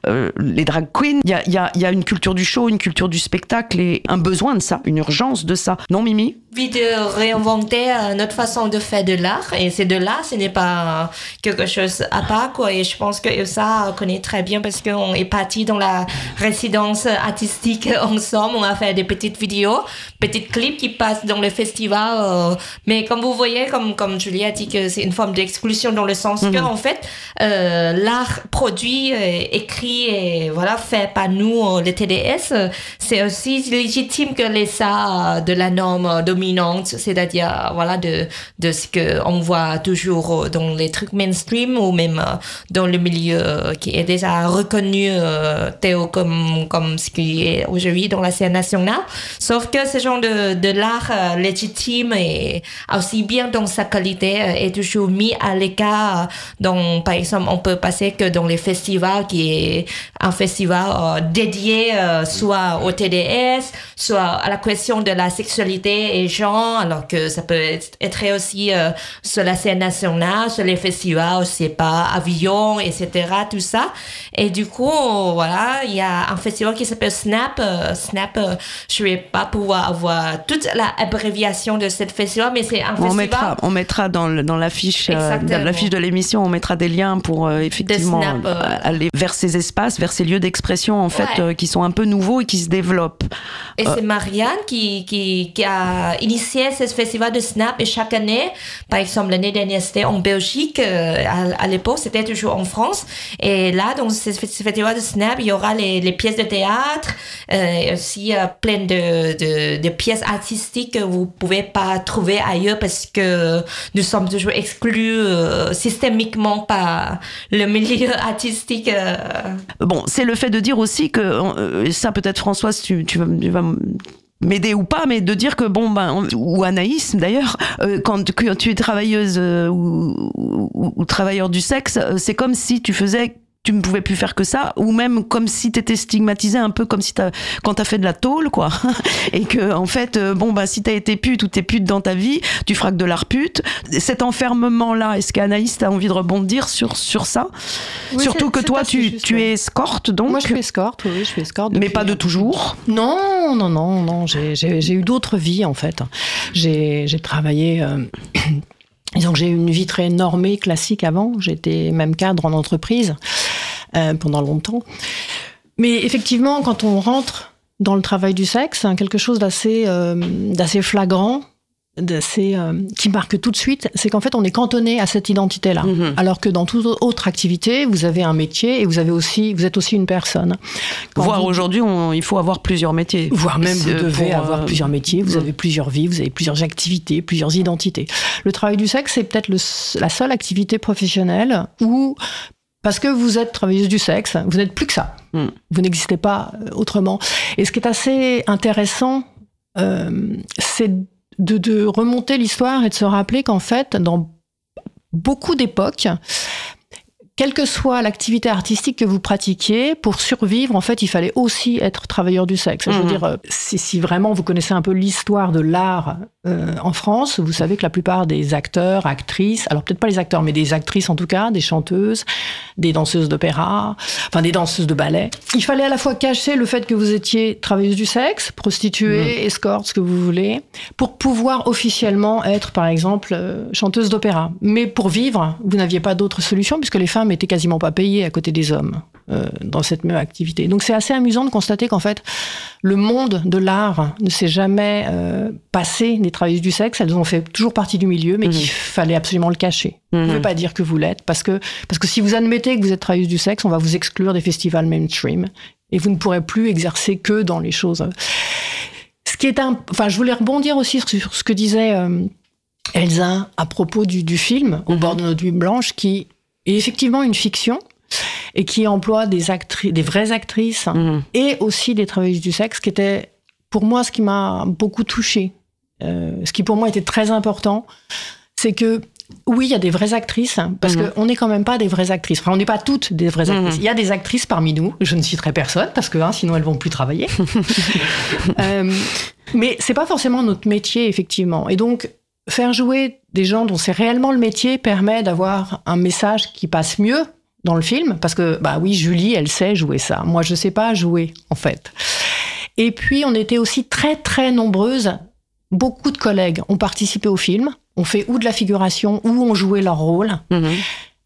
euh, les drag queens. Il y a, y a- y a une culture du show, une culture du spectacle et un besoin de ça, une urgence de ça. Non, Mimi? Envie de réinventer euh, notre façon de faire de l'art. Et c'est de l'art ce n'est pas quelque chose à part quoi. Et je pense que ça connaît très bien parce qu'on est parti dans la résidence artistique ensemble. On a fait des petites vidéos petites clips qui passent dans le festival euh, mais comme vous voyez comme comme Julie a dit que c'est une forme d'exclusion dans le sens que en fait euh, l'art produit euh, et voilà fait par nous euh, les TDS euh, c'est aussi légitime que les ça de la norme dominante c'est-à-dire voilà de de ce que on voit toujours dans les trucs mainstream ou même dans le milieu qui est déjà reconnu tel comme comme ce qui est aujourd'hui dans la scène nationale. Sauf que ce genre de de l'art légitime et aussi bien dans sa qualité est toujours mis à l'écart. Donc par exemple, on peut passer que dans les festivals qui est un festival dédié soit au TDS, soit à la question de la sexualité et genre, alors que ça peut être aussi euh, sur la scène nationale, sur les festivals, je sais pas, avion, etc., tout ça. Et du coup, voilà, il y a un festival qui s'appelle Snap. Euh, Snap, euh, je vais pas pouvoir avoir toute la abréviation de cette festival, mais c'est un on festival. Mettra, on mettra dans, l'affiche, dans l'affiche de l'émission, on mettra des liens pour effectivement snap, aller vers ces espaces, vers ces lieux d'expression en fait Ouais. qui sont un peu nouveaux et qui se développent. Et c'est Marianne qui, qui, qui a initié ce festival de Snap. Et chaque année, par exemple, l'année dernière, c'était en Belgique. euh, à, à l'époque, c'était toujours en France. Et là, dans ce, festival de Snap, il y aura les, les pièces de théâtre, euh, aussi euh, plein de, de, de pièces artistiques que vous pouvez pas trouver ailleurs parce que nous sommes toujours exclus euh, systémiquement par le milieu artistique. euh, Bon, c'est le fait de dire aussi que euh, ça peut-être Françoise, tu, vas, m'aider ou pas, mais de dire que bon ben ou Anaïs d'ailleurs, euh, quand, tu es travailleuse euh, ou, travailleur du sexe, euh, c'est comme si tu faisais tu ne pouvais plus faire que ça, ou même comme si tu étais stigmatisé un peu comme si t'as, quand tu as fait de la tôle, quoi. Et que, en fait, euh, bon, bah, si tu as été pute ou t'es pute dans ta vie, tu feras que de l'art pute. Cet enfermement-là, est-ce qu'Anaïs, t'as envie de rebondir sur, sur ça? Oui, Surtout que toi, tu, juste, tu es escorte, donc. Moi, je suis escorte, oui, je suis escorte. mais pas de toujours. Non, non, non, non. J'ai- eu d'autres vies en fait. J'ai j'ai travaillé. euh, disons que j'ai eu une vie très normée, classique avant. J'étais même cadre en entreprise euh, pendant longtemps. Mais effectivement, quand on rentre dans le travail du sexe, hein, quelque chose d'assez euh, d'assez flagrant, d'assez euh, qui marque tout de suite, c'est qu'en fait on est cantonné à cette identité-là. Mhm. Alors que dans toute autre activité, vous avez un métier et vous avez aussi, vous êtes aussi une personne. Quand Voire vous- aujourd'hui, il faut avoir plusieurs métiers. Voire même, vous devez pour, avoir plusieurs métiers, vous mm. avez plusieurs vies, vous avez plusieurs activités, plusieurs identités. Le travail du sexe, c'est peut-être la seule activité professionnelle où, parce que vous êtes travailleuse du sexe, vous n'êtes plus que ça. Mm. Vous n'existez pas euh, autrement. Et ce qui est assez intéressant, euh, c'est de, de remonter l'histoire et de se rappeler qu'en fait, dans beaucoup d'époques, quelle que soit l'activité artistique que vous pratiquiez, pour survivre, en fait, il fallait aussi être travailleur du sexe. Je veux Mhm. dire, euh, si, si vraiment vous connaissez un peu l'histoire de l'art euh, en France, vous savez que la plupart des acteurs, actrices, alors peut-être pas les acteurs, mais des actrices en tout cas, des chanteuses, des danseuses d'opéra, enfin des danseuses de ballet, il fallait à la fois cacher le fait que vous étiez travailleuse du sexe, prostituée, escorte, ce que vous voulez, pour pouvoir officiellement être, par exemple, euh, chanteuse d'opéra. Mais pour vivre, vous n'aviez pas d'autre solution puisque les femmes étaient quasiment pas payées à côté des hommes euh, dans cette même activité. Donc c'est assez amusant de constater qu'en fait, le monde de l'art ne s'est jamais euh, passé des travailleuses du sexe. Elles ont fait toujours partie du milieu, mais Mhm. qu'il fallait absolument le cacher. Vous ne pouvez pas dire que vous l'êtes parce que, parce que si vous admettez que vous êtes travailleuse du sexe, on va vous exclure des festivals mainstream et vous ne pourrez plus exercer que dans les choses. Ce qui est un, enfin, je voulais rebondir aussi sur ce que disait euh, Elsa à propos du, du film Au bord de notre nuit blanche, qui est effectivement une fiction et qui emploie des actrices, des vraies actrices Mhm. et aussi des travailleuses du sexe, qui était pour moi ce qui m'a beaucoup touchée. Euh, ce qui pour moi était très important, c'est que oui, il y a des vraies actrices, hein, parce Mhm. qu'on n'est quand même pas des vraies actrices. Enfin, on n'est pas toutes des vraies Mhm. actrices. Il y a des actrices parmi nous, je ne citerai personne, parce que hein, sinon elles vont plus travailler. Euh, mais c'est pas forcément notre métier, effectivement. Et donc, faire jouer des gens dont c'est réellement le métier permet d'avoir un message qui passe mieux dans le film, parce que, bah oui, Julie, elle sait jouer ça. Moi, je sais pas jouer, en fait. Et puis, on était aussi très, très nombreuses. Beaucoup de collègues ont participé au film, ont fait ou de la figuration, ou ont joué leur rôle. Mhm.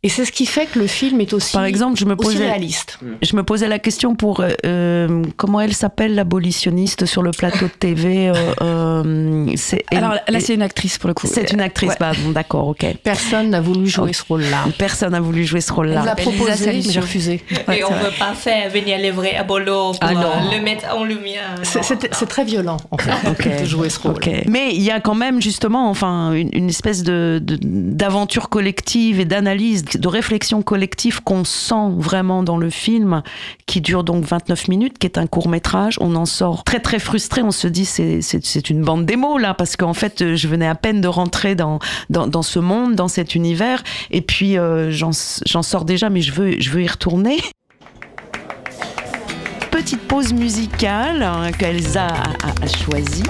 Et c'est ce qui fait que le film est aussi, Par exemple, je me aussi posais, réaliste. je me posais la question pour euh, euh, comment elle s'appelle l'abolitionniste sur le plateau de TV. euh, euh, Alors là, c'est une actrice pour le coup. c'est une actrice. Ouais. Bah, bon, d'accord, ok. Personne n'a voulu jouer ce rôle-là. Personne n'a voulu jouer ce On rôle-là. vous l'a proposé, mais j'ai refusé. Et on ne veut pas faire venir les vrais abolos pour Ah euh, le mettre en lumière. C'est- très violent, en fait, de jouer ce rôle. Ok. Mais il y a quand même justement, enfin, une, une espèce de de- d'aventure collective et d'analyse, de réflexion collective qu'on sent vraiment dans le film, qui dure donc 29 minutes, qui est un court métrage. On en sort très très frustré. On se dit c'est une bande démo là, parce qu'en fait, je venais à peine de rentrer dans dans, dans ce monde, dans cet univers, et puis euh, j'en j'en sors déjà, mais je veux je veux y retourner. Petite pause musicale hein, qu'Elsa a, a- a choisie.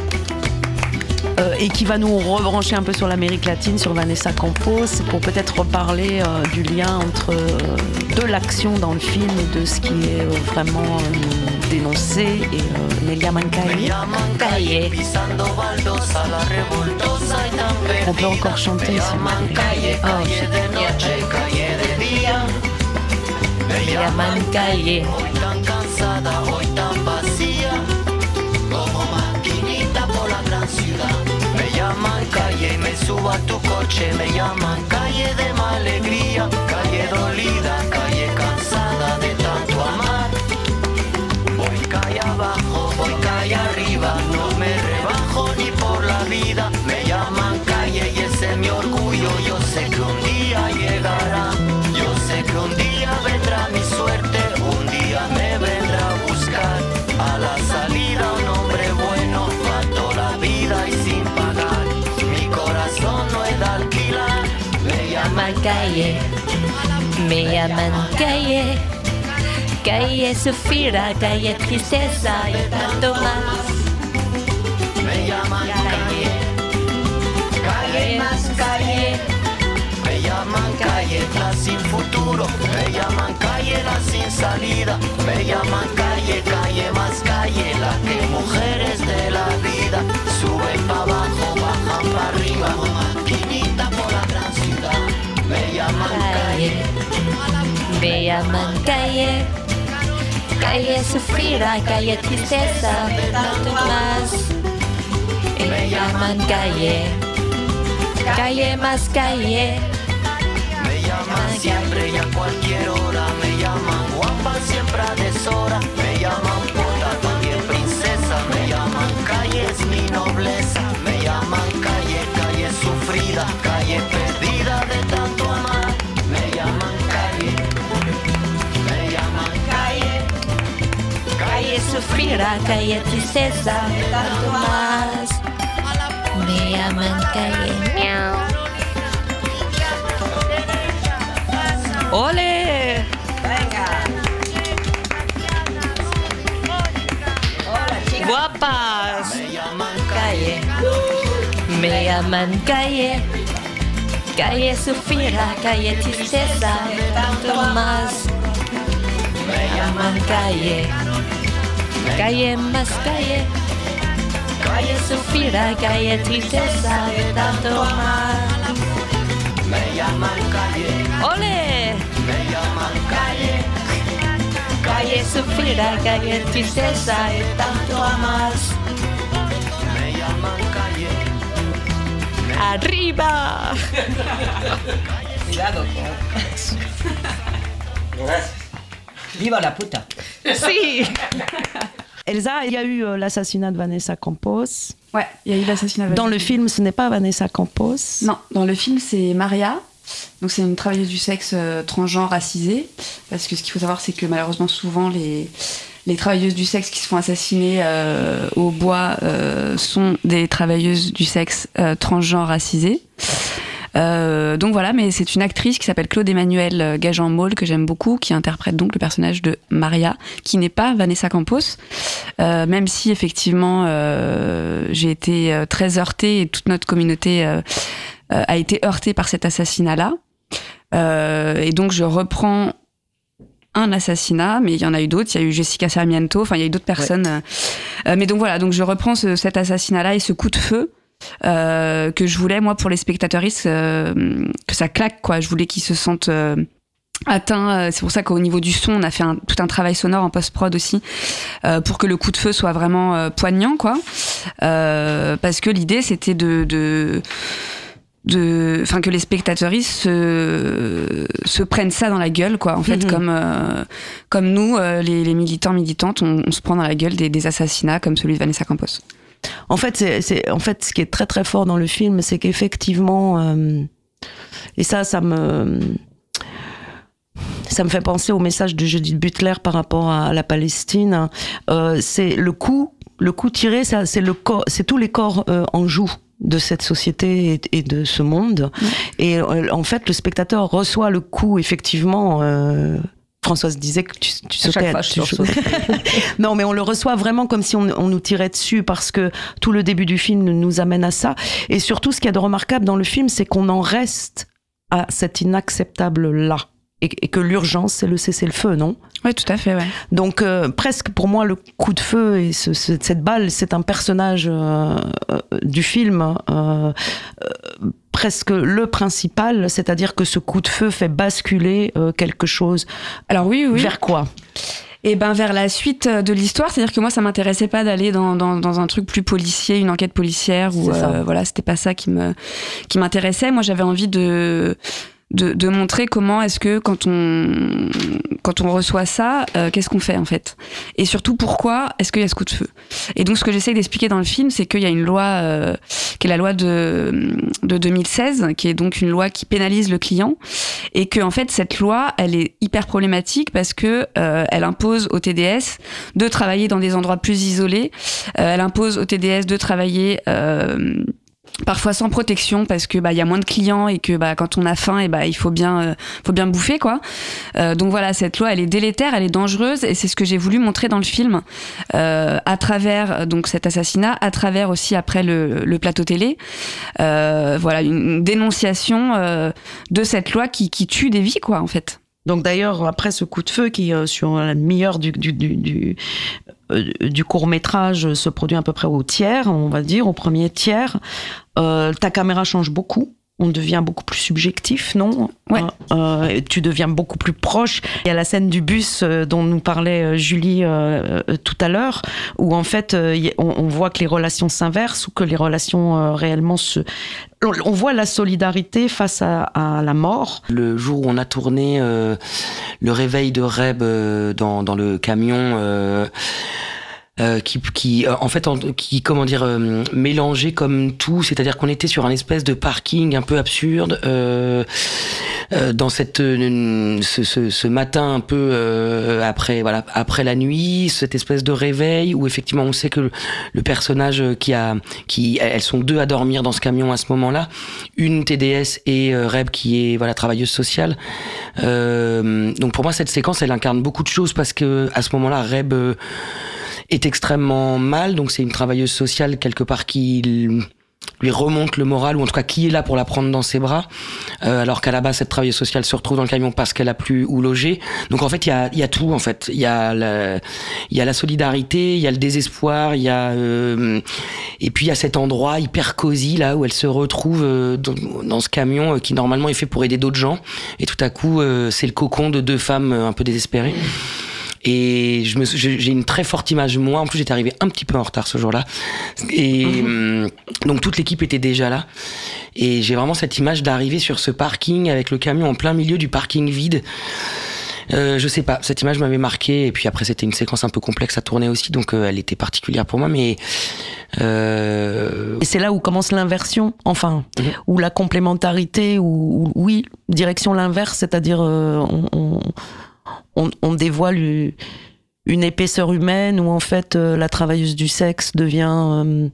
Euh, et qui va nous rebrancher un peu sur l'Amérique latine, sur Vanessa Campos, pour peut-être reparler euh, du lien entre euh, de l'action dans le film et de ce qui est vraiment dénoncé. Et Nelia Mancaille, on peut encore chanter si vous voulez. me llaman calle. Me llaman calle me subo a tu coche, me llaman calle de mala alegría, calle dolida, me llaman calle, calle sufrida, calle tristeza y tanto más. Me llaman calle, calle más calle. Me llaman calle la sin futuro, me llaman calle la sin salida, me llaman calle, calle más calle, la que mujeres de la vida. Suben para abajo, bajan para arriba, llaman calle, me llaman calle, calle sufrida, calle tristeza, tanto más. Me llaman calle, calle más calle, Me llaman siempre y a cualquier hora, me llaman guapa siempre a deshora, me llaman puta también princesa, me llaman calle es mi nobleza, me llaman calle, calle sufrida, sufrida, calle tristeza, tanto más. Me llaman calle, miau. ¡Ole! ¡Guapas! me llaman calle, me llaman calle, calle sufrida, calle tristeza, tanto más. Me llaman calle, calle más calle, calle sufrida, calle tristeza, tanto más. me llaman calle, ¡Ole! me llaman calle, Calle sufrida, calle tristeza, tanto más. me llaman calle. ¡Arriba! Cuidado Viva la puta Sí. Elsa, il y a eu euh, l'assassinat de Vanessa Campos. Ouais, il y a eu l'assassinat. de Dans le Vanessa. film, ce n'est pas Vanessa Campos. Non, dans le film, c'est Maria. Donc, c'est une travailleuse du sexe euh, transgenre racisée. Parce que ce qu'il faut savoir, c'est que malheureusement, souvent, les, les travailleuses du sexe qui se font assassiner euh, au bois euh, sont des travailleuses du sexe transgenre racisées. Euh, donc voilà, mais c'est une actrice qui s'appelle Claude Emmanuel euh, Gajan-Maul que j'aime beaucoup, qui interprète donc le personnage de Maria, qui n'est pas Vanessa Campos, Euh, même si effectivement euh, j'ai été euh, très heurtée et toute notre communauté euh, euh, a été heurtée par cet assassinat-là. Euh, et donc je reprends un assassinat, mais il y en a eu d'autres. Il y a eu Jessica Sarmiento, enfin il y a eu d'autres personnes. euh, euh, mais donc voilà, donc je reprends ce- cet assassinat-là et ce coup de feu euh, que je voulais moi pour les spectateuristes euh, que ça claque quoi. Je voulais qu'ils se sentent euh, atteints. Euh, C'est pour ça qu'au niveau du son, on a fait un- tout un travail sonore en post prod aussi pour que le coup de feu soit vraiment poignant quoi. Parce que l'idée c'était de, de de enfin que les spectateuristes se, se prennent ça dans la gueule quoi en fait Mhm. comme euh, comme nous euh, les, les militants militantes on, on se prend dans la gueule des, des assassinats comme celui de Vanessa Campos En fait, c'est, en fait, ce qui est très très fort dans le film, c'est qu'effectivement, euh, et ça, ça me, ça me fait penser au message de Judith Butler par rapport à la Palestine. Euh, c'est le coup, le coup tiré, ça, c'est le corps, c'est tous les corps euh, en joue de cette société et, de ce monde. Et en fait, le spectateur reçoit le coup effectivement. euh, Françoise disait que tu, tu À chaque sautais. fois, je non, mais on le reçoit vraiment comme si on, on nous tirait dessus parce que tout le début du film nous amène à ça. Et surtout, ce qu'il y a de remarquable dans le film, c'est qu'on en reste à cet inacceptable-là. Et, et que l'urgence, c'est le cessez-le-feu, non? Oui tout à fait ouais Donc, euh, presque pour moi, le coup de feu et ce- ce- cette balle, c'est un personnage euh, euh, du film. Euh, euh, presque le principal, c'est-à-dire que ce coup de feu fait basculer euh, quelque chose. alors oui oui Vers quoi? Et ben vers la suite de l'histoire, c'est-à-dire que moi ça m'intéressait pas d'aller dans, dans, dans un truc plus policier, une enquête policière ou euh, voilà, c'était pas ça qui me qui m'intéressait. Moi j'avais envie de de, de montrer comment est-ce que quand on quand on reçoit ça, euh, qu'est-ce qu'on fait en fait? Et surtout pourquoi est-ce qu'il y a ce coup de feu? Et donc ce que j'essaie d'expliquer dans le film, c'est qu'il y a une loi euh, qui est la loi de de 2016, qui est donc une loi qui pénalise le client, et que en fait cette loi, elle est hyper problématique parce que euh, elle impose au TDS de travailler dans des endroits plus isolés, Euh, elle impose au TDS de travailler euh, parfois sans protection parce que bah il y a moins de clients et que bah quand on a faim et bah il faut bien euh, faut bien bouffer quoi. Euh, donc voilà cette loi elle est délétère, elle est dangereuse et c'est ce que j'ai voulu montrer dans le film euh, à travers donc cet assassinat, à travers aussi après le, plateau télé. Euh, voilà une, dénonciation euh, de cette loi qui, qui tue des vies quoi en fait. Donc d'ailleurs, après ce coup de feu qui, euh, sur la demi-heure du, du, du, du, du court métrage, se produit à peu près au tiers, on va dire, au premier tiers, euh, ta caméra change beaucoup. On devient beaucoup plus subjectif, non? Ouais. Euh, euh, tu deviens beaucoup plus proche. Il y a la scène du bus euh, dont nous parlait Julie euh, euh, tout à l'heure, où en fait euh, on, on voit que les relations s'inversent ou que les relations euh, réellement se... On, on voit la solidarité face à, à la mort. Le jour où on a tourné euh, le réveil de Reb euh, dans, dans le camion, euh, qui, qui euh, en fait, qui comment dire, euh, mélangé comme tout, c'est-à-dire qu'on était sur un espèce de parking un peu absurde euh, euh, dans cette ce, ce, ce matin un peu après voilà après la nuit, cette espèce de réveil où effectivement on sait que le, le personnage qui a qui elles sont deux à dormir dans ce camion à ce moment-là, une TDS et Reb qui est voilà travailleuse sociale. Donc pour moi cette séquence elle incarne beaucoup de choses parce que à ce moment-là Reb est extrêmement mal, donc c'est une travailleuse sociale quelque part qui lui remonte le moral, ou en tout cas qui est là pour la prendre dans ses bras, euh, alors qu'à la base cette travailleuse sociale se retrouve dans le camion parce qu'elle a plus où loger. Donc en fait il y a, y a tout en fait, il y a il y a la solidarité, il y a le désespoir, il y a euh, et puis il y a cet endroit hyper cosy là où elle se retrouve euh, dans, dans ce camion euh, qui normalement est fait pour aider d'autres gens, et tout à coup euh, c'est le cocon de deux femmes un peu désespérées. Et je me, j'ai une très forte image de moi. En plus, j'étais arrivé un petit peu en retard ce jour-là. Et hum, donc toute l'équipe était déjà là. Et j'ai vraiment cette image d'arriver sur ce parking avec le camion en plein milieu du parking vide. Euh, je sais pas, cette image m'avait marqué. Et puis après, c'était une séquence un peu complexe à tourner aussi, donc euh, elle était particulière pour moi. Mais euh, Et c'est là où commence l'inversion, enfin, Mhm. ou la complémentarité, ou, ou- oui, direction l'inverse, c'est-à-dire euh, on, on, on- on dévoile une épaisseur humaine où en fait euh, la travailleuse du sexe devient euh,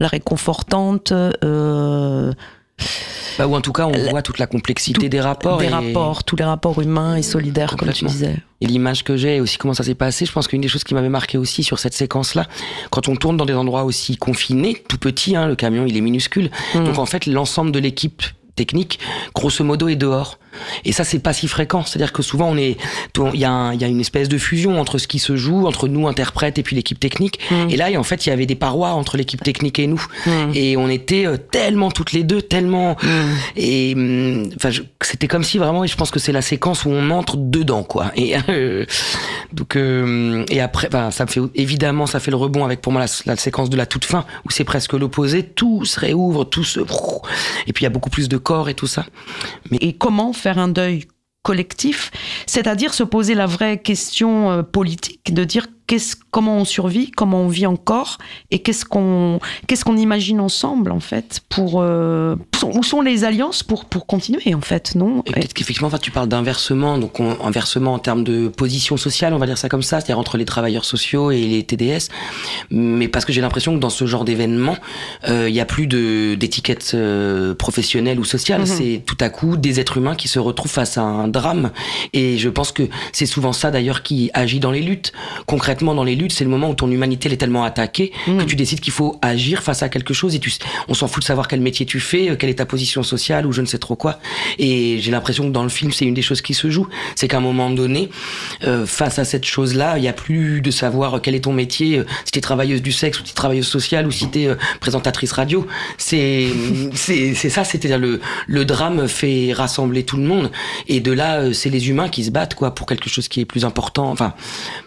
la réconfortante, euh, bah, ou en tout cas, on La- voit toute la complexité tout- des rapports. des et- rapports, tous les rapports humains et solidaires, comme tu disais. et l'image que j'ai aussi comment ça s'est passé. Je pense qu'une des choses qui m'avait marqué aussi sur cette séquence-là, quand on tourne dans des endroits aussi confinés, tout petit, hein, le camion il est minuscule, Mm. donc en fait l'ensemble de l'équipe technique, grosso modo, est dehors. Et ça, c'est pas si fréquent. C'est-à-dire que souvent, on est, il y, y a une espèce de fusion entre ce qui se joue, entre nous, interprètes, et puis l'équipe technique. Mm. Et là, en fait, il y avait des parois entre l'équipe technique et nous. Et on était euh, tellement toutes les deux, tellement. Et hum, enfin, c'était comme si vraiment, et je pense que c'est la séquence où on entre dedans, quoi. Et euh, donc, euh, et après, ça me fait évidemment, ça fait le rebond avec pour moi la, la séquence de la toute fin où c'est presque l'opposé. Tout se réouvre, tout se. Et puis il y a beaucoup plus de corps et tout ça. et comment faire un deuil collectif, c'est-à-dire se poser la vraie question euh, politique, de dire qu'est-ce, comment on survit, comment on vit encore, et qu'est-ce qu'on, qu'est-ce qu'on imagine ensemble en fait pour euh, où sont les alliances pour pour continuer en fait, non? Et peut-être qu'effectivement, enfin, tu parles d'inversement, donc on, inversement en termes de position sociale, on va dire ça comme ça, c'est-à-dire entre les travailleurs sociaux et les TDS. Mais parce que j'ai l'impression que dans ce genre d'événement, euh, il y a plus de d'étiquettes euh, professionnelles ou sociales. Mhm. C'est tout à coup des êtres humains qui se retrouvent face à un drame. Et je pense que c'est souvent ça d'ailleurs qui agit dans les luttes. Concrètement, dans les luttes, c'est le moment où ton humanité elle est tellement attaquée que tu décides qu'il faut agir face à quelque chose et tu, on s'en fout de savoir quel métier tu fais, euh, quelle est ta position sociale ou je ne sais trop quoi. Et j'ai l'impression que dans le film, c'est une des choses qui se joue. C'est qu'à un moment donné, euh, face à cette chose-là, il n'y a plus de savoir euh, quel est ton métier, euh, si t'es travailleuse du sexe ou si t'es travailleuse sociale ou si t'es euh, présentatrice radio. C'est, c'est, ça, c'est-à-dire le, le drame fait rassembler tout le monde. Et de là, c'est les humains qui se battent, quoi, pour quelque chose qui est plus important, enfin,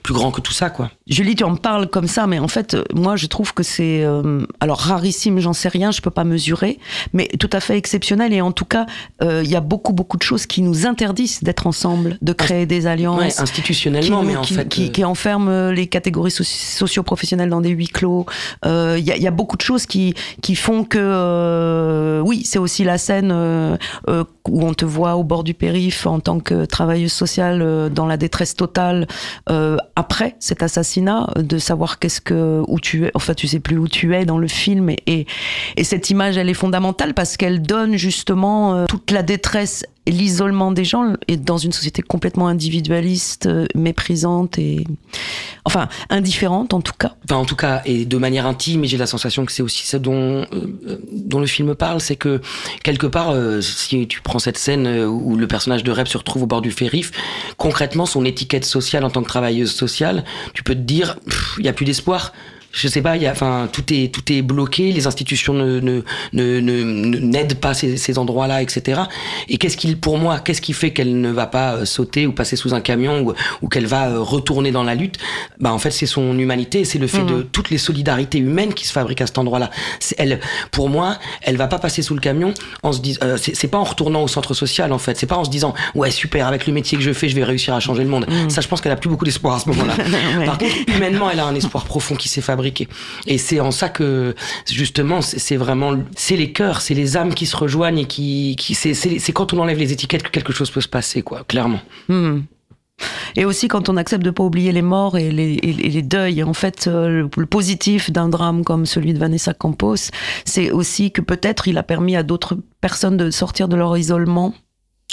plus grand que tout ça, quoi. Julie, tu en parles comme ça, mais en fait, euh, moi, je trouve que c'est euh, alors rarissime, j'en sais rien, je peux pas mesurer, mais tout à fait exceptionnel. Et en tout cas, euh, il y a beaucoup, beaucoup de choses qui nous interdisent d'être ensemble, de créer des alliances. Ouais, institutionnellement, qui, mais en qui, fait. qui, qui enferment les catégories soci- socio-professionnelles dans des huis clos. Euh, Il y, a, il y a beaucoup de choses qui, qui font que, oui, c'est aussi la scène où on te voit au bord du périph en tant que travailleuse sociale dans la détresse totale après cet assassinat, de savoir qu'est-ce que où tu es. Enfin, tu sais plus où tu es dans le film et, et, et cette image, elle est fondamentale parce qu'elle donne justement euh, toute la détresse l'isolement des gens et dans une société complètement individualiste, euh, méprisante et enfin indifférente en tout cas. Enfin, en tout cas, et de manière intime, et j'ai la sensation que c'est aussi ça dont, euh, dont le film parle, c'est que quelque part, euh, si tu prends cette scène où le personnage de Rep se retrouve au bord du férif, concrètement, son étiquette sociale en tant que travailleuse sociale, tu peux te dire, il y a plus d'espoir. Je sais pas, il y a, enfin, tout est tout est bloqué, les institutions ne ne ne n'aident pas ces, ces endroits-là, etc. Et qu'est-ce qu'il, pour moi, qu'est-ce qui fait qu'elle ne va pas euh, sauter ou passer sous un camion ou, ou qu'elle va euh, retourner dans la lutte? Bah, en fait, c'est son humanité, c'est le fait de toutes les solidarités humaines qui se fabriquent à cet endroit-là. Elle, pour moi, elle va pas passer sous le camion en se disant, euh, c'est pas en retournant au centre social en fait, c'est pas en se disant, ouais super, avec le métier que je fais, je vais réussir à changer le monde. Ça, je pense qu'elle a plus beaucoup d'espoir à ce moment-là. Ouais. Par contre, humainement, elle a un espoir profond qui s'est fabriqué. Et c'est en ça que, justement, c'est vraiment, c'est les cœurs, c'est les âmes qui se rejoignent et qui, c'est quand on enlève les étiquettes que quelque chose peut se passer, quoi, clairement. Hmm. Et aussi quand on accepte de pas oublier les morts et les, et et les deuils. En fait, euh, le, le positif d'un drame comme celui de Vanessa Campos, c'est aussi que peut-être il a permis à d'autres personnes de sortir de leur isolement.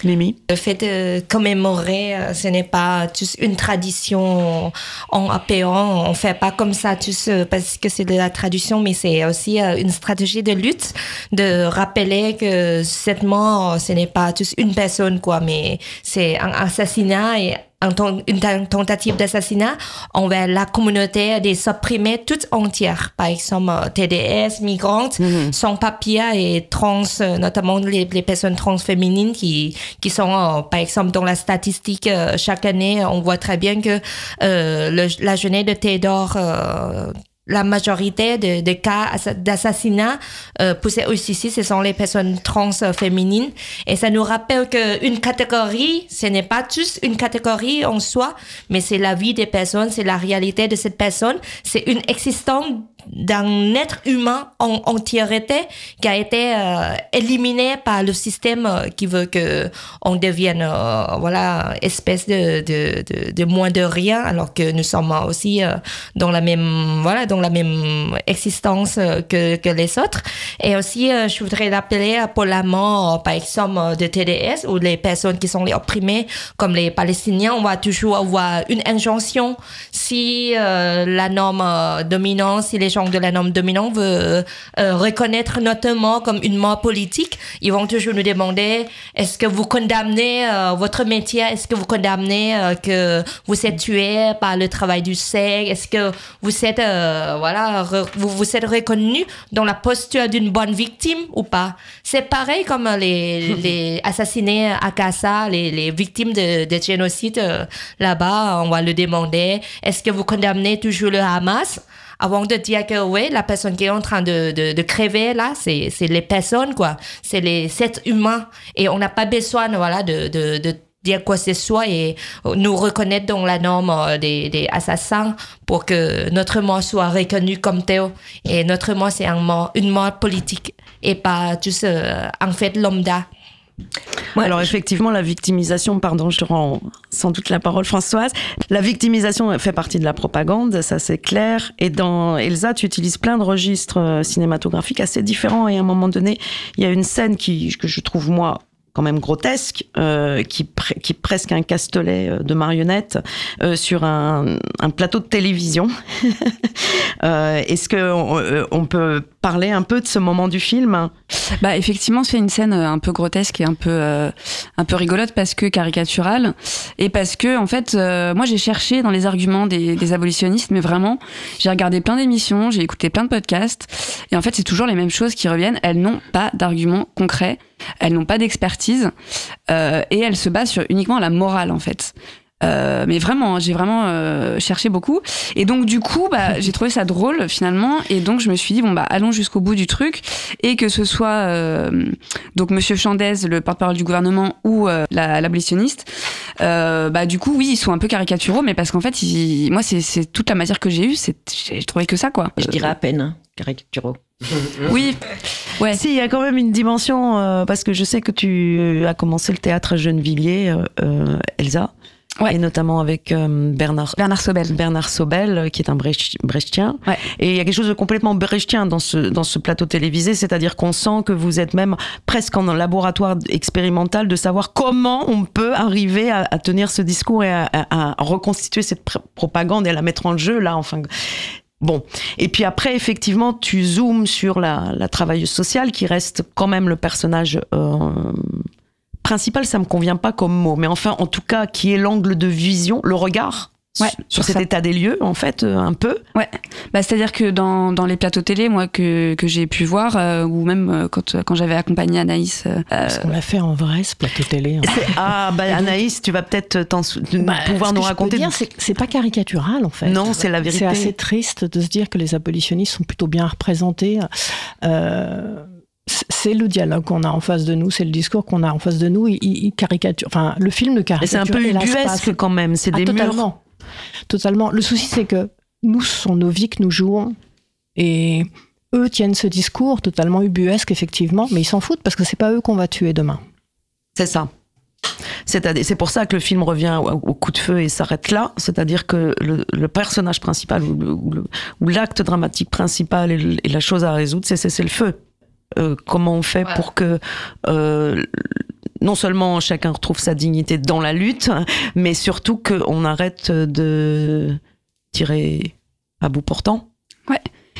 Le fait de commémorer, euh, ce n'est pas juste une tradition en apéant. On fait pas comme ça juste euh, parce que c'est de la tradition, mais c'est aussi euh, une stratégie de lutte de rappeler que cette mort, ce n'est pas juste une personne, quoi, mais c'est un assassinat un une ten- tentative d'assassinat envers la communauté des opprimés toute entière. Par exemple, euh, TDS, migrantes, sans papier et trans, euh, notamment les, les personnes trans féminines qui, qui sont, euh, par exemple, dans la statistique, euh, chaque année, on voit très bien que euh, le- la jeunesse de Théodore euh, la majorité de- des cas assa- d'assassinat euh, poussés aussi ici, ce sont les personnes trans euh, féminines. Et ça nous rappelle qu'une catégorie, ce n'est pas juste une catégorie en soi, mais c'est la vie des personnes, c'est la réalité de cette personne, c'est une existence d'un être humain en entièreté qui a été euh, éliminé par le système euh, qui veut que on devienne euh, voilà espèce de, de, de, de moins de rien alors que nous sommes aussi euh, dans la même voilà dans la même existence que, que les autres. Et aussi je voudrais rappeler pour la mort par exemple de TDS ou les personnes qui sont les opprimées comme les Palestiniens on va toujours avoir une injonction. Si la norme dominante si les gens de la norme dominante veulent euh, reconnaître notre mort comme une mort politique, ils vont toujours nous demander est-ce que vous condamnez euh, votre métier, est-ce que vous condamnez euh, que vous êtes tué par le travail du sexe, est-ce que vous êtes euh, voilà re- vous vous êtes reconnu dans la posture d'une bonne victime ou pas? C'est pareil comme les, les assassinés à Gaza, les, les victimes de, de génocide euh, là-bas, on va le demander est-ce que vous condamnez toujours le Hamas? Avant de dire que oui, la personne qui est en train de, de, de crever là, c'est les personnes quoi, c'est les êtres humains et on n'a pas besoin voilà de, de, de dire quoi que ce soit et nous reconnaître dans la norme euh, des, des assassins pour que notre mort soit reconnue comme tel et notre mort c'est un mort, une mort politique et pas juste euh, en fait lambda. Alors effectivement, la victimisation, pardon, je te rends sans doute la parole Françoise, la victimisation fait partie de la propagande, ça c'est clair. Et dans Elsa, tu utilises plein de registres euh, cinématographiques assez différents. Et à un moment donné, il y a une scène qui, que je trouve moi quand même grotesque, euh, qui, est presque un castelet euh, de marionnettes euh, sur un, plateau de télévision. Est-ce que on, peut parler un peu de ce moment du film? Bah effectivement, c'est une scène un peu grotesque et un peu un peu rigolote parce que caricaturale et parce que en fait, moi j'ai cherché dans les arguments des, des abolitionnistes, mais vraiment, j'ai regardé plein d'émissions, j'ai écouté plein de podcasts et en fait c'est toujours les mêmes choses qui reviennent. Elles n'ont pas d'arguments concrets, elles n'ont pas d'expertise euh, et elles se basent sur uniquement la morale en fait. Euh, mais vraiment, hein, j'ai vraiment euh, cherché beaucoup. Et donc du coup, bah, j'ai trouvé ça drôle finalement. Et donc je me suis dit bon bah allons jusqu'au bout du truc et que ce soit euh, donc Monsieur Chandez, le porte-parole du gouvernement, ou la- l'abolitionniste. euh, bah du coup oui, ils sont un peu caricaturaux, mais parce qu'en fait, ils- moi c'est toute la matière que j'ai eue, j'ai trouvé que ça quoi. Je dirais à peine, hein, caricaturaux. Oui, ouais. Si, il y a quand même une dimension, euh, parce que je sais que tu as commencé le théâtre à Gennevilliers, euh, euh, Elsa, Ouais. et notamment avec euh, Bernard, Bernard Sobel. Bernard Sobel, euh, qui est un Brecht- brechtien. Ouais. Et il y a quelque chose de complètement brechtien dans ce, dans ce plateau télévisé, c'est-à-dire qu'on sent que vous êtes même presque en laboratoire expérimental de savoir comment on peut arriver à, à tenir ce discours et à, à- à reconstituer cette pr- propagande et à la mettre en jeu, là, enfin. Bon, et puis après, effectivement, tu zoomes sur la, travailleuse sociale qui reste quand même le personnage euh, principal. Ça me convient pas comme mot, mais enfin, en tout cas, qui est l'angle de vision, le regard Ouais, sur cet ça. état des lieux, en fait, euh, un peu. Ouais, bah, c'est-à-dire que dans, dans les plateaux télé, moi, que, que j'ai pu voir, euh, ou même euh, quand, quand j'avais accompagné Anaïs, euh, Parce qu'on l'a fait en vrai, ce plateau télé. hein. Ah, bah, Anaïs, tu vas peut-être Bah, pouvoir ce nous que je peux raconter. dire, c'est pas caricatural en fait. Non, c'est la vérité. C'est assez triste de se dire que les abolitionnistes sont plutôt bien représentés. Euh, c'est le dialogue qu'on a en face de nous, c'est le discours qu'on a en face de nous. Il, il- il caricature, enfin, le film ne Et caricature. c'est un peu ubuesque quand même. C'est Ah, des murs. Totalement. Le souci, c'est que nous, ce sont nos vies que nous jouons. Et eux tiennent ce discours totalement ubuesque, effectivement, mais ils s'en foutent parce que c'est pas eux qu'on va tuer demain. C'est ça. C'est pour ça que le film revient au, au coup de feu et s'arrête là. C'est-à-dire que le, le personnage principal ou l'acte dramatique principal et, le- et la chose à résoudre, c'est c'est le feu. Euh, comment on fait Ouais. pour que euh, non seulement chacun retrouve sa dignité dans la lutte, mais surtout qu'on arrête de tirer à bout portant.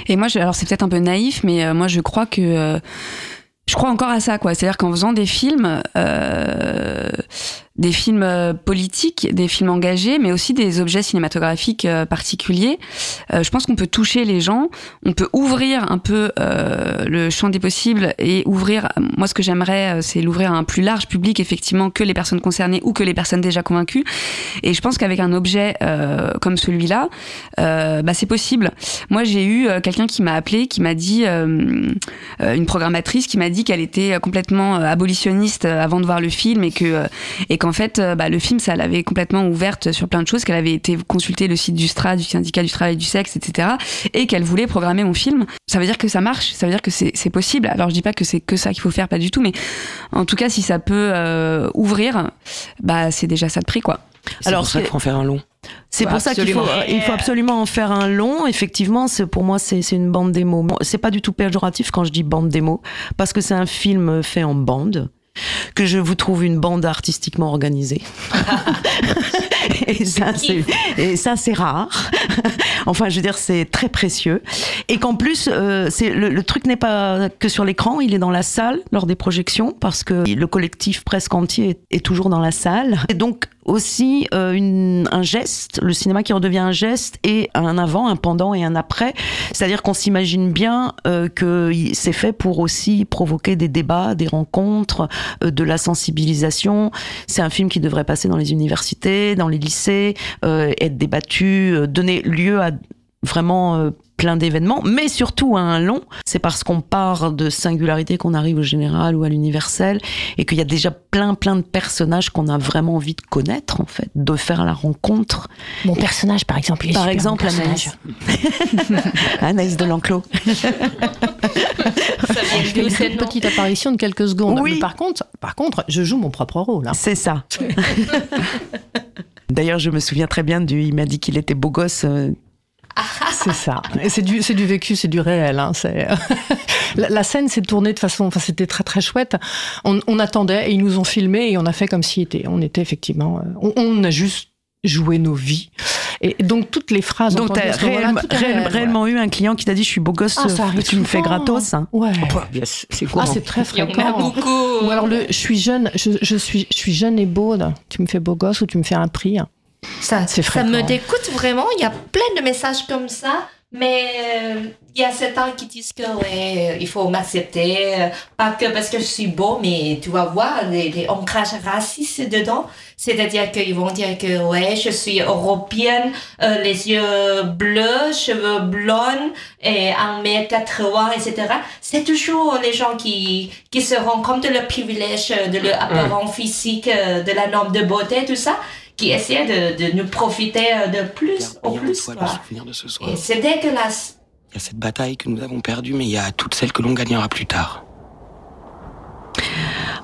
Et moi, alors c'est peut-être un peu naïf, mais euh, moi je crois que euh, je crois encore à ça, quoi. C'est-à-dire qu'en faisant des films, euh, des films euh, politiques, des films engagés, mais aussi des objets cinématographiques euh, particuliers, euh, je pense qu'on peut toucher les gens, on peut ouvrir un peu le champ des possibles et ouvrir. Moi, ce que j'aimerais, c'est l'ouvrir à un plus large public, effectivement, que les personnes concernées ou que les personnes déjà convaincues. Et je pense qu'avec un objet comme celui-là, bah, c'est possible. Moi, j'ai eu quelqu'un qui m'a appelé, qui m'a dit, une programmatrice qui m'a dit qu'elle était complètement abolitionniste avant de voir le film et que et qu'en fait, euh, bah, le film, ça l'avait complètement ouverte sur plein de choses, qu'elle avait été consulter le site du STRA, du syndicat du travail et du sexe, etc. Et qu'elle voulait programmer mon film. Ça veut dire que ça marche, ça veut dire que c'est possible. Alors je dis pas que c'est que ça qu'il faut faire, pas du tout, mais en tout cas, si ça peut euh, ouvrir, bah c'est déjà ça de prix, quoi. C'est Alors, pour ça qu'il faut en faire un long. C'est Ouais, pour ça qu'il faut, absolument. il faut absolument en faire un long. Effectivement, pour moi c'est une bande démo. C'est pas du tout péjoratif quand je dis bande démo parce que c'est un film fait en bande. Que je vous trouve une bande artistiquement organisée. et ça, c'est, et ça, c'est rare. enfin, je veux dire, c'est très précieux. Et qu'en plus, euh, c'est, le, le truc n'est pas que sur l'écran, il est dans la salle lors des projections, parce que le collectif presque entier est, est toujours dans la salle. Et donc, aussi euh, une, un geste, le cinéma qui redevient un geste et un avant, un pendant et un après. C'est-à-dire qu'on s'imagine bien euh, que c'est fait pour aussi provoquer des débats, des rencontres, euh, de la sensibilisation. C'est un film qui devrait passer dans les universités, dans les lycées, euh, être débattu, euh, donner lieu à vraiment euh, plein d'événements, mais surtout à un long. C'est parce qu'on part de singularité qu'on arrive au général ou à l'universel et qu'il y a déjà plein plein de personnages qu'on a vraiment envie de connaître en fait, de faire la rencontre. Mon personnage, par exemple, il est Par super, exemple, mon. Anaïs. Anaïs de l'Enclos. D'où, une petite apparition de quelques secondes. Oui. Mais par contre, par contre, je joue mon propre rôle. hein. C'est ça. D'ailleurs, je me souviens très bien du. Il m'a dit qu'il était beau gosse. euh, C'est ça. Et c'est du, c'est du vécu, c'est du réel. hein. C'est la, la scène s'est tournée de façon, enfin c'était très très chouette. On, on attendait et ils nous ont filmé et on a fait comme si était, on était effectivement, euh, on, on a juste joué nos vies. Et donc toutes les phrases. Donc, t'as réellement, ouais. eu un client qui t'a dit Je suis beau gosse, Ah, ça arrive tu me fais gratos. hein. Ouais. Yes, c'est Ah, courant. c'est très Il y en a fréquent. beaucoup. Ou alors le, je suis jeune, je, je suis, je suis jeune et beau. là. Tu me fais beau gosse ou tu me fais un prix. Ça, C'est ça me dégoûte vraiment. Il y a plein de messages comme ça. Mais euh, il y a certains qui disent que ouais, il faut m'accepter. euh, Pas que parce que je suis beau, mais tu vas voir les, les ancrages racistes dedans. C'est-à-dire qu'ils vont dire que ouais, je suis européenne, euh, les yeux bleus, cheveux blonds et 1m80, etc. C'est toujours les gens qui, qui se rendent compte de leur privilège, euh, de leur apparence physique, euh, de la norme de beauté, tout ça, qui essaient de, de nous profiter euh, de plus au plus. Et c'est dégueulasse. Il y a cette bataille que nous avons perdue, mais il y a toutes celles que l'on gagnera plus tard.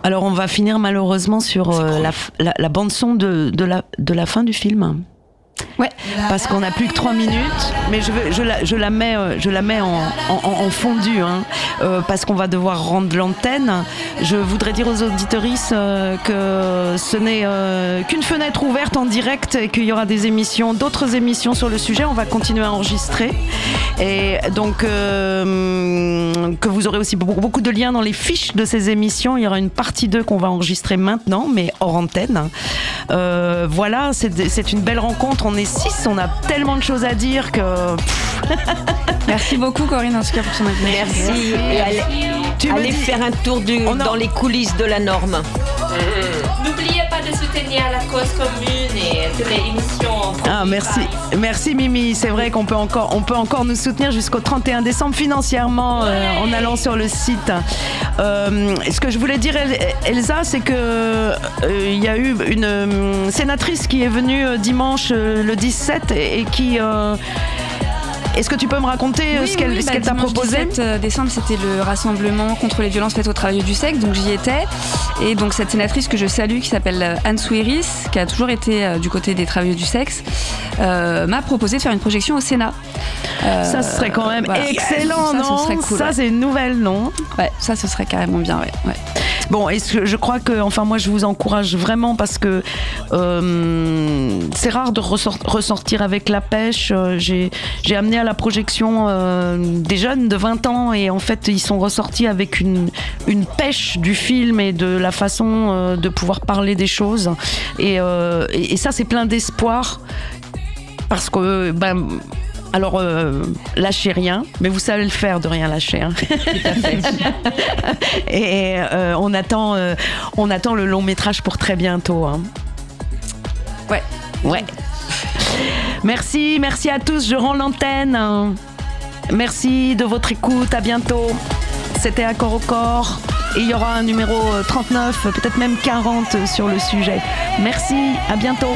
Alors, on va finir malheureusement sur euh, la, f- la, la bande-son de, de, la, de la fin du film. Ouais. Parce qu'on n'a plus que trois minutes, mais je, je, la, je la mets, euh, je la mets en, en, fondu, hein, euh, parce qu'on va devoir rendre l'antenne. Je voudrais dire aux auditoristes euh, que ce n'est qu'une fenêtre ouverte en direct et qu'il y aura des émissions, d'autres émissions sur le sujet. On va continuer à enregistrer. Et donc, que vous aurez aussi beaucoup, beaucoup de liens dans les fiches de ces émissions. Il y aura une partie 2 qu'on va enregistrer maintenant, mais hors antenne. Voilà, c'est une belle rencontre. On est six, on a tellement de choses à dire que. Merci beaucoup Corinne en tout cas pour ton invitation. Merci. Et allez, Tu allez faire un tour du, dans les coulisses de la norme. N'oubliez pas de soutenir la cause commune émissions. Ah, merci, merci Mimi. C'est vrai qu'on peut encore, on peut encore nous soutenir jusqu'au 31 décembre financièrement euh, en allant sur le site. Euh, ce que je voulais dire, El- Elsa, c'est que euh, il y a eu une sénatrice qui est venue dimanche le 17 et, et qui. Est-ce que tu peux me raconter euh, Oui, ce qu'elle oui, ce bah, qu'elle t'a proposé? 17 euh, décembre, c'était le rassemblement contre les violences faites aux travailleurs du sexe, donc j'y étais. Et donc cette sénatrice que je salue, qui s'appelle euh, Anne Souiris, qui a toujours été euh, du côté des travailleurs du sexe, euh, m'a proposé de faire une projection au Sénat. Euh, Ça, ce serait quand même voilà. excellent, Ça, non? ce serait cool. Ça, ouais. c'est une nouvelle, non? Ouais, ça, ce serait carrément bien, ouais. ouais. Bon, et je crois que, enfin, moi, je vous encourage vraiment parce que euh, c'est rare de ressort- ressortir avec la pêche. Euh, J'ai amené à la projection euh, des jeunes de 20 ans et en fait, ils sont ressortis avec une, une pêche du film et de la façon euh, de pouvoir parler des choses. Et, euh, et, et ça, c'est plein d'espoir parce que, ben, alors, euh, lâchez rien, mais vous savez le faire de rien lâcher. hein. Et euh, on, attend, euh, on attend le long métrage pour très bientôt. hein. Ouais. Ouais. Merci, merci à tous. Je rends l'antenne. Merci de votre écoute. À bientôt. C'était Accord au corps. Et il y aura un numéro euh, 39, peut-être même 40 sur le sujet. Merci. À bientôt.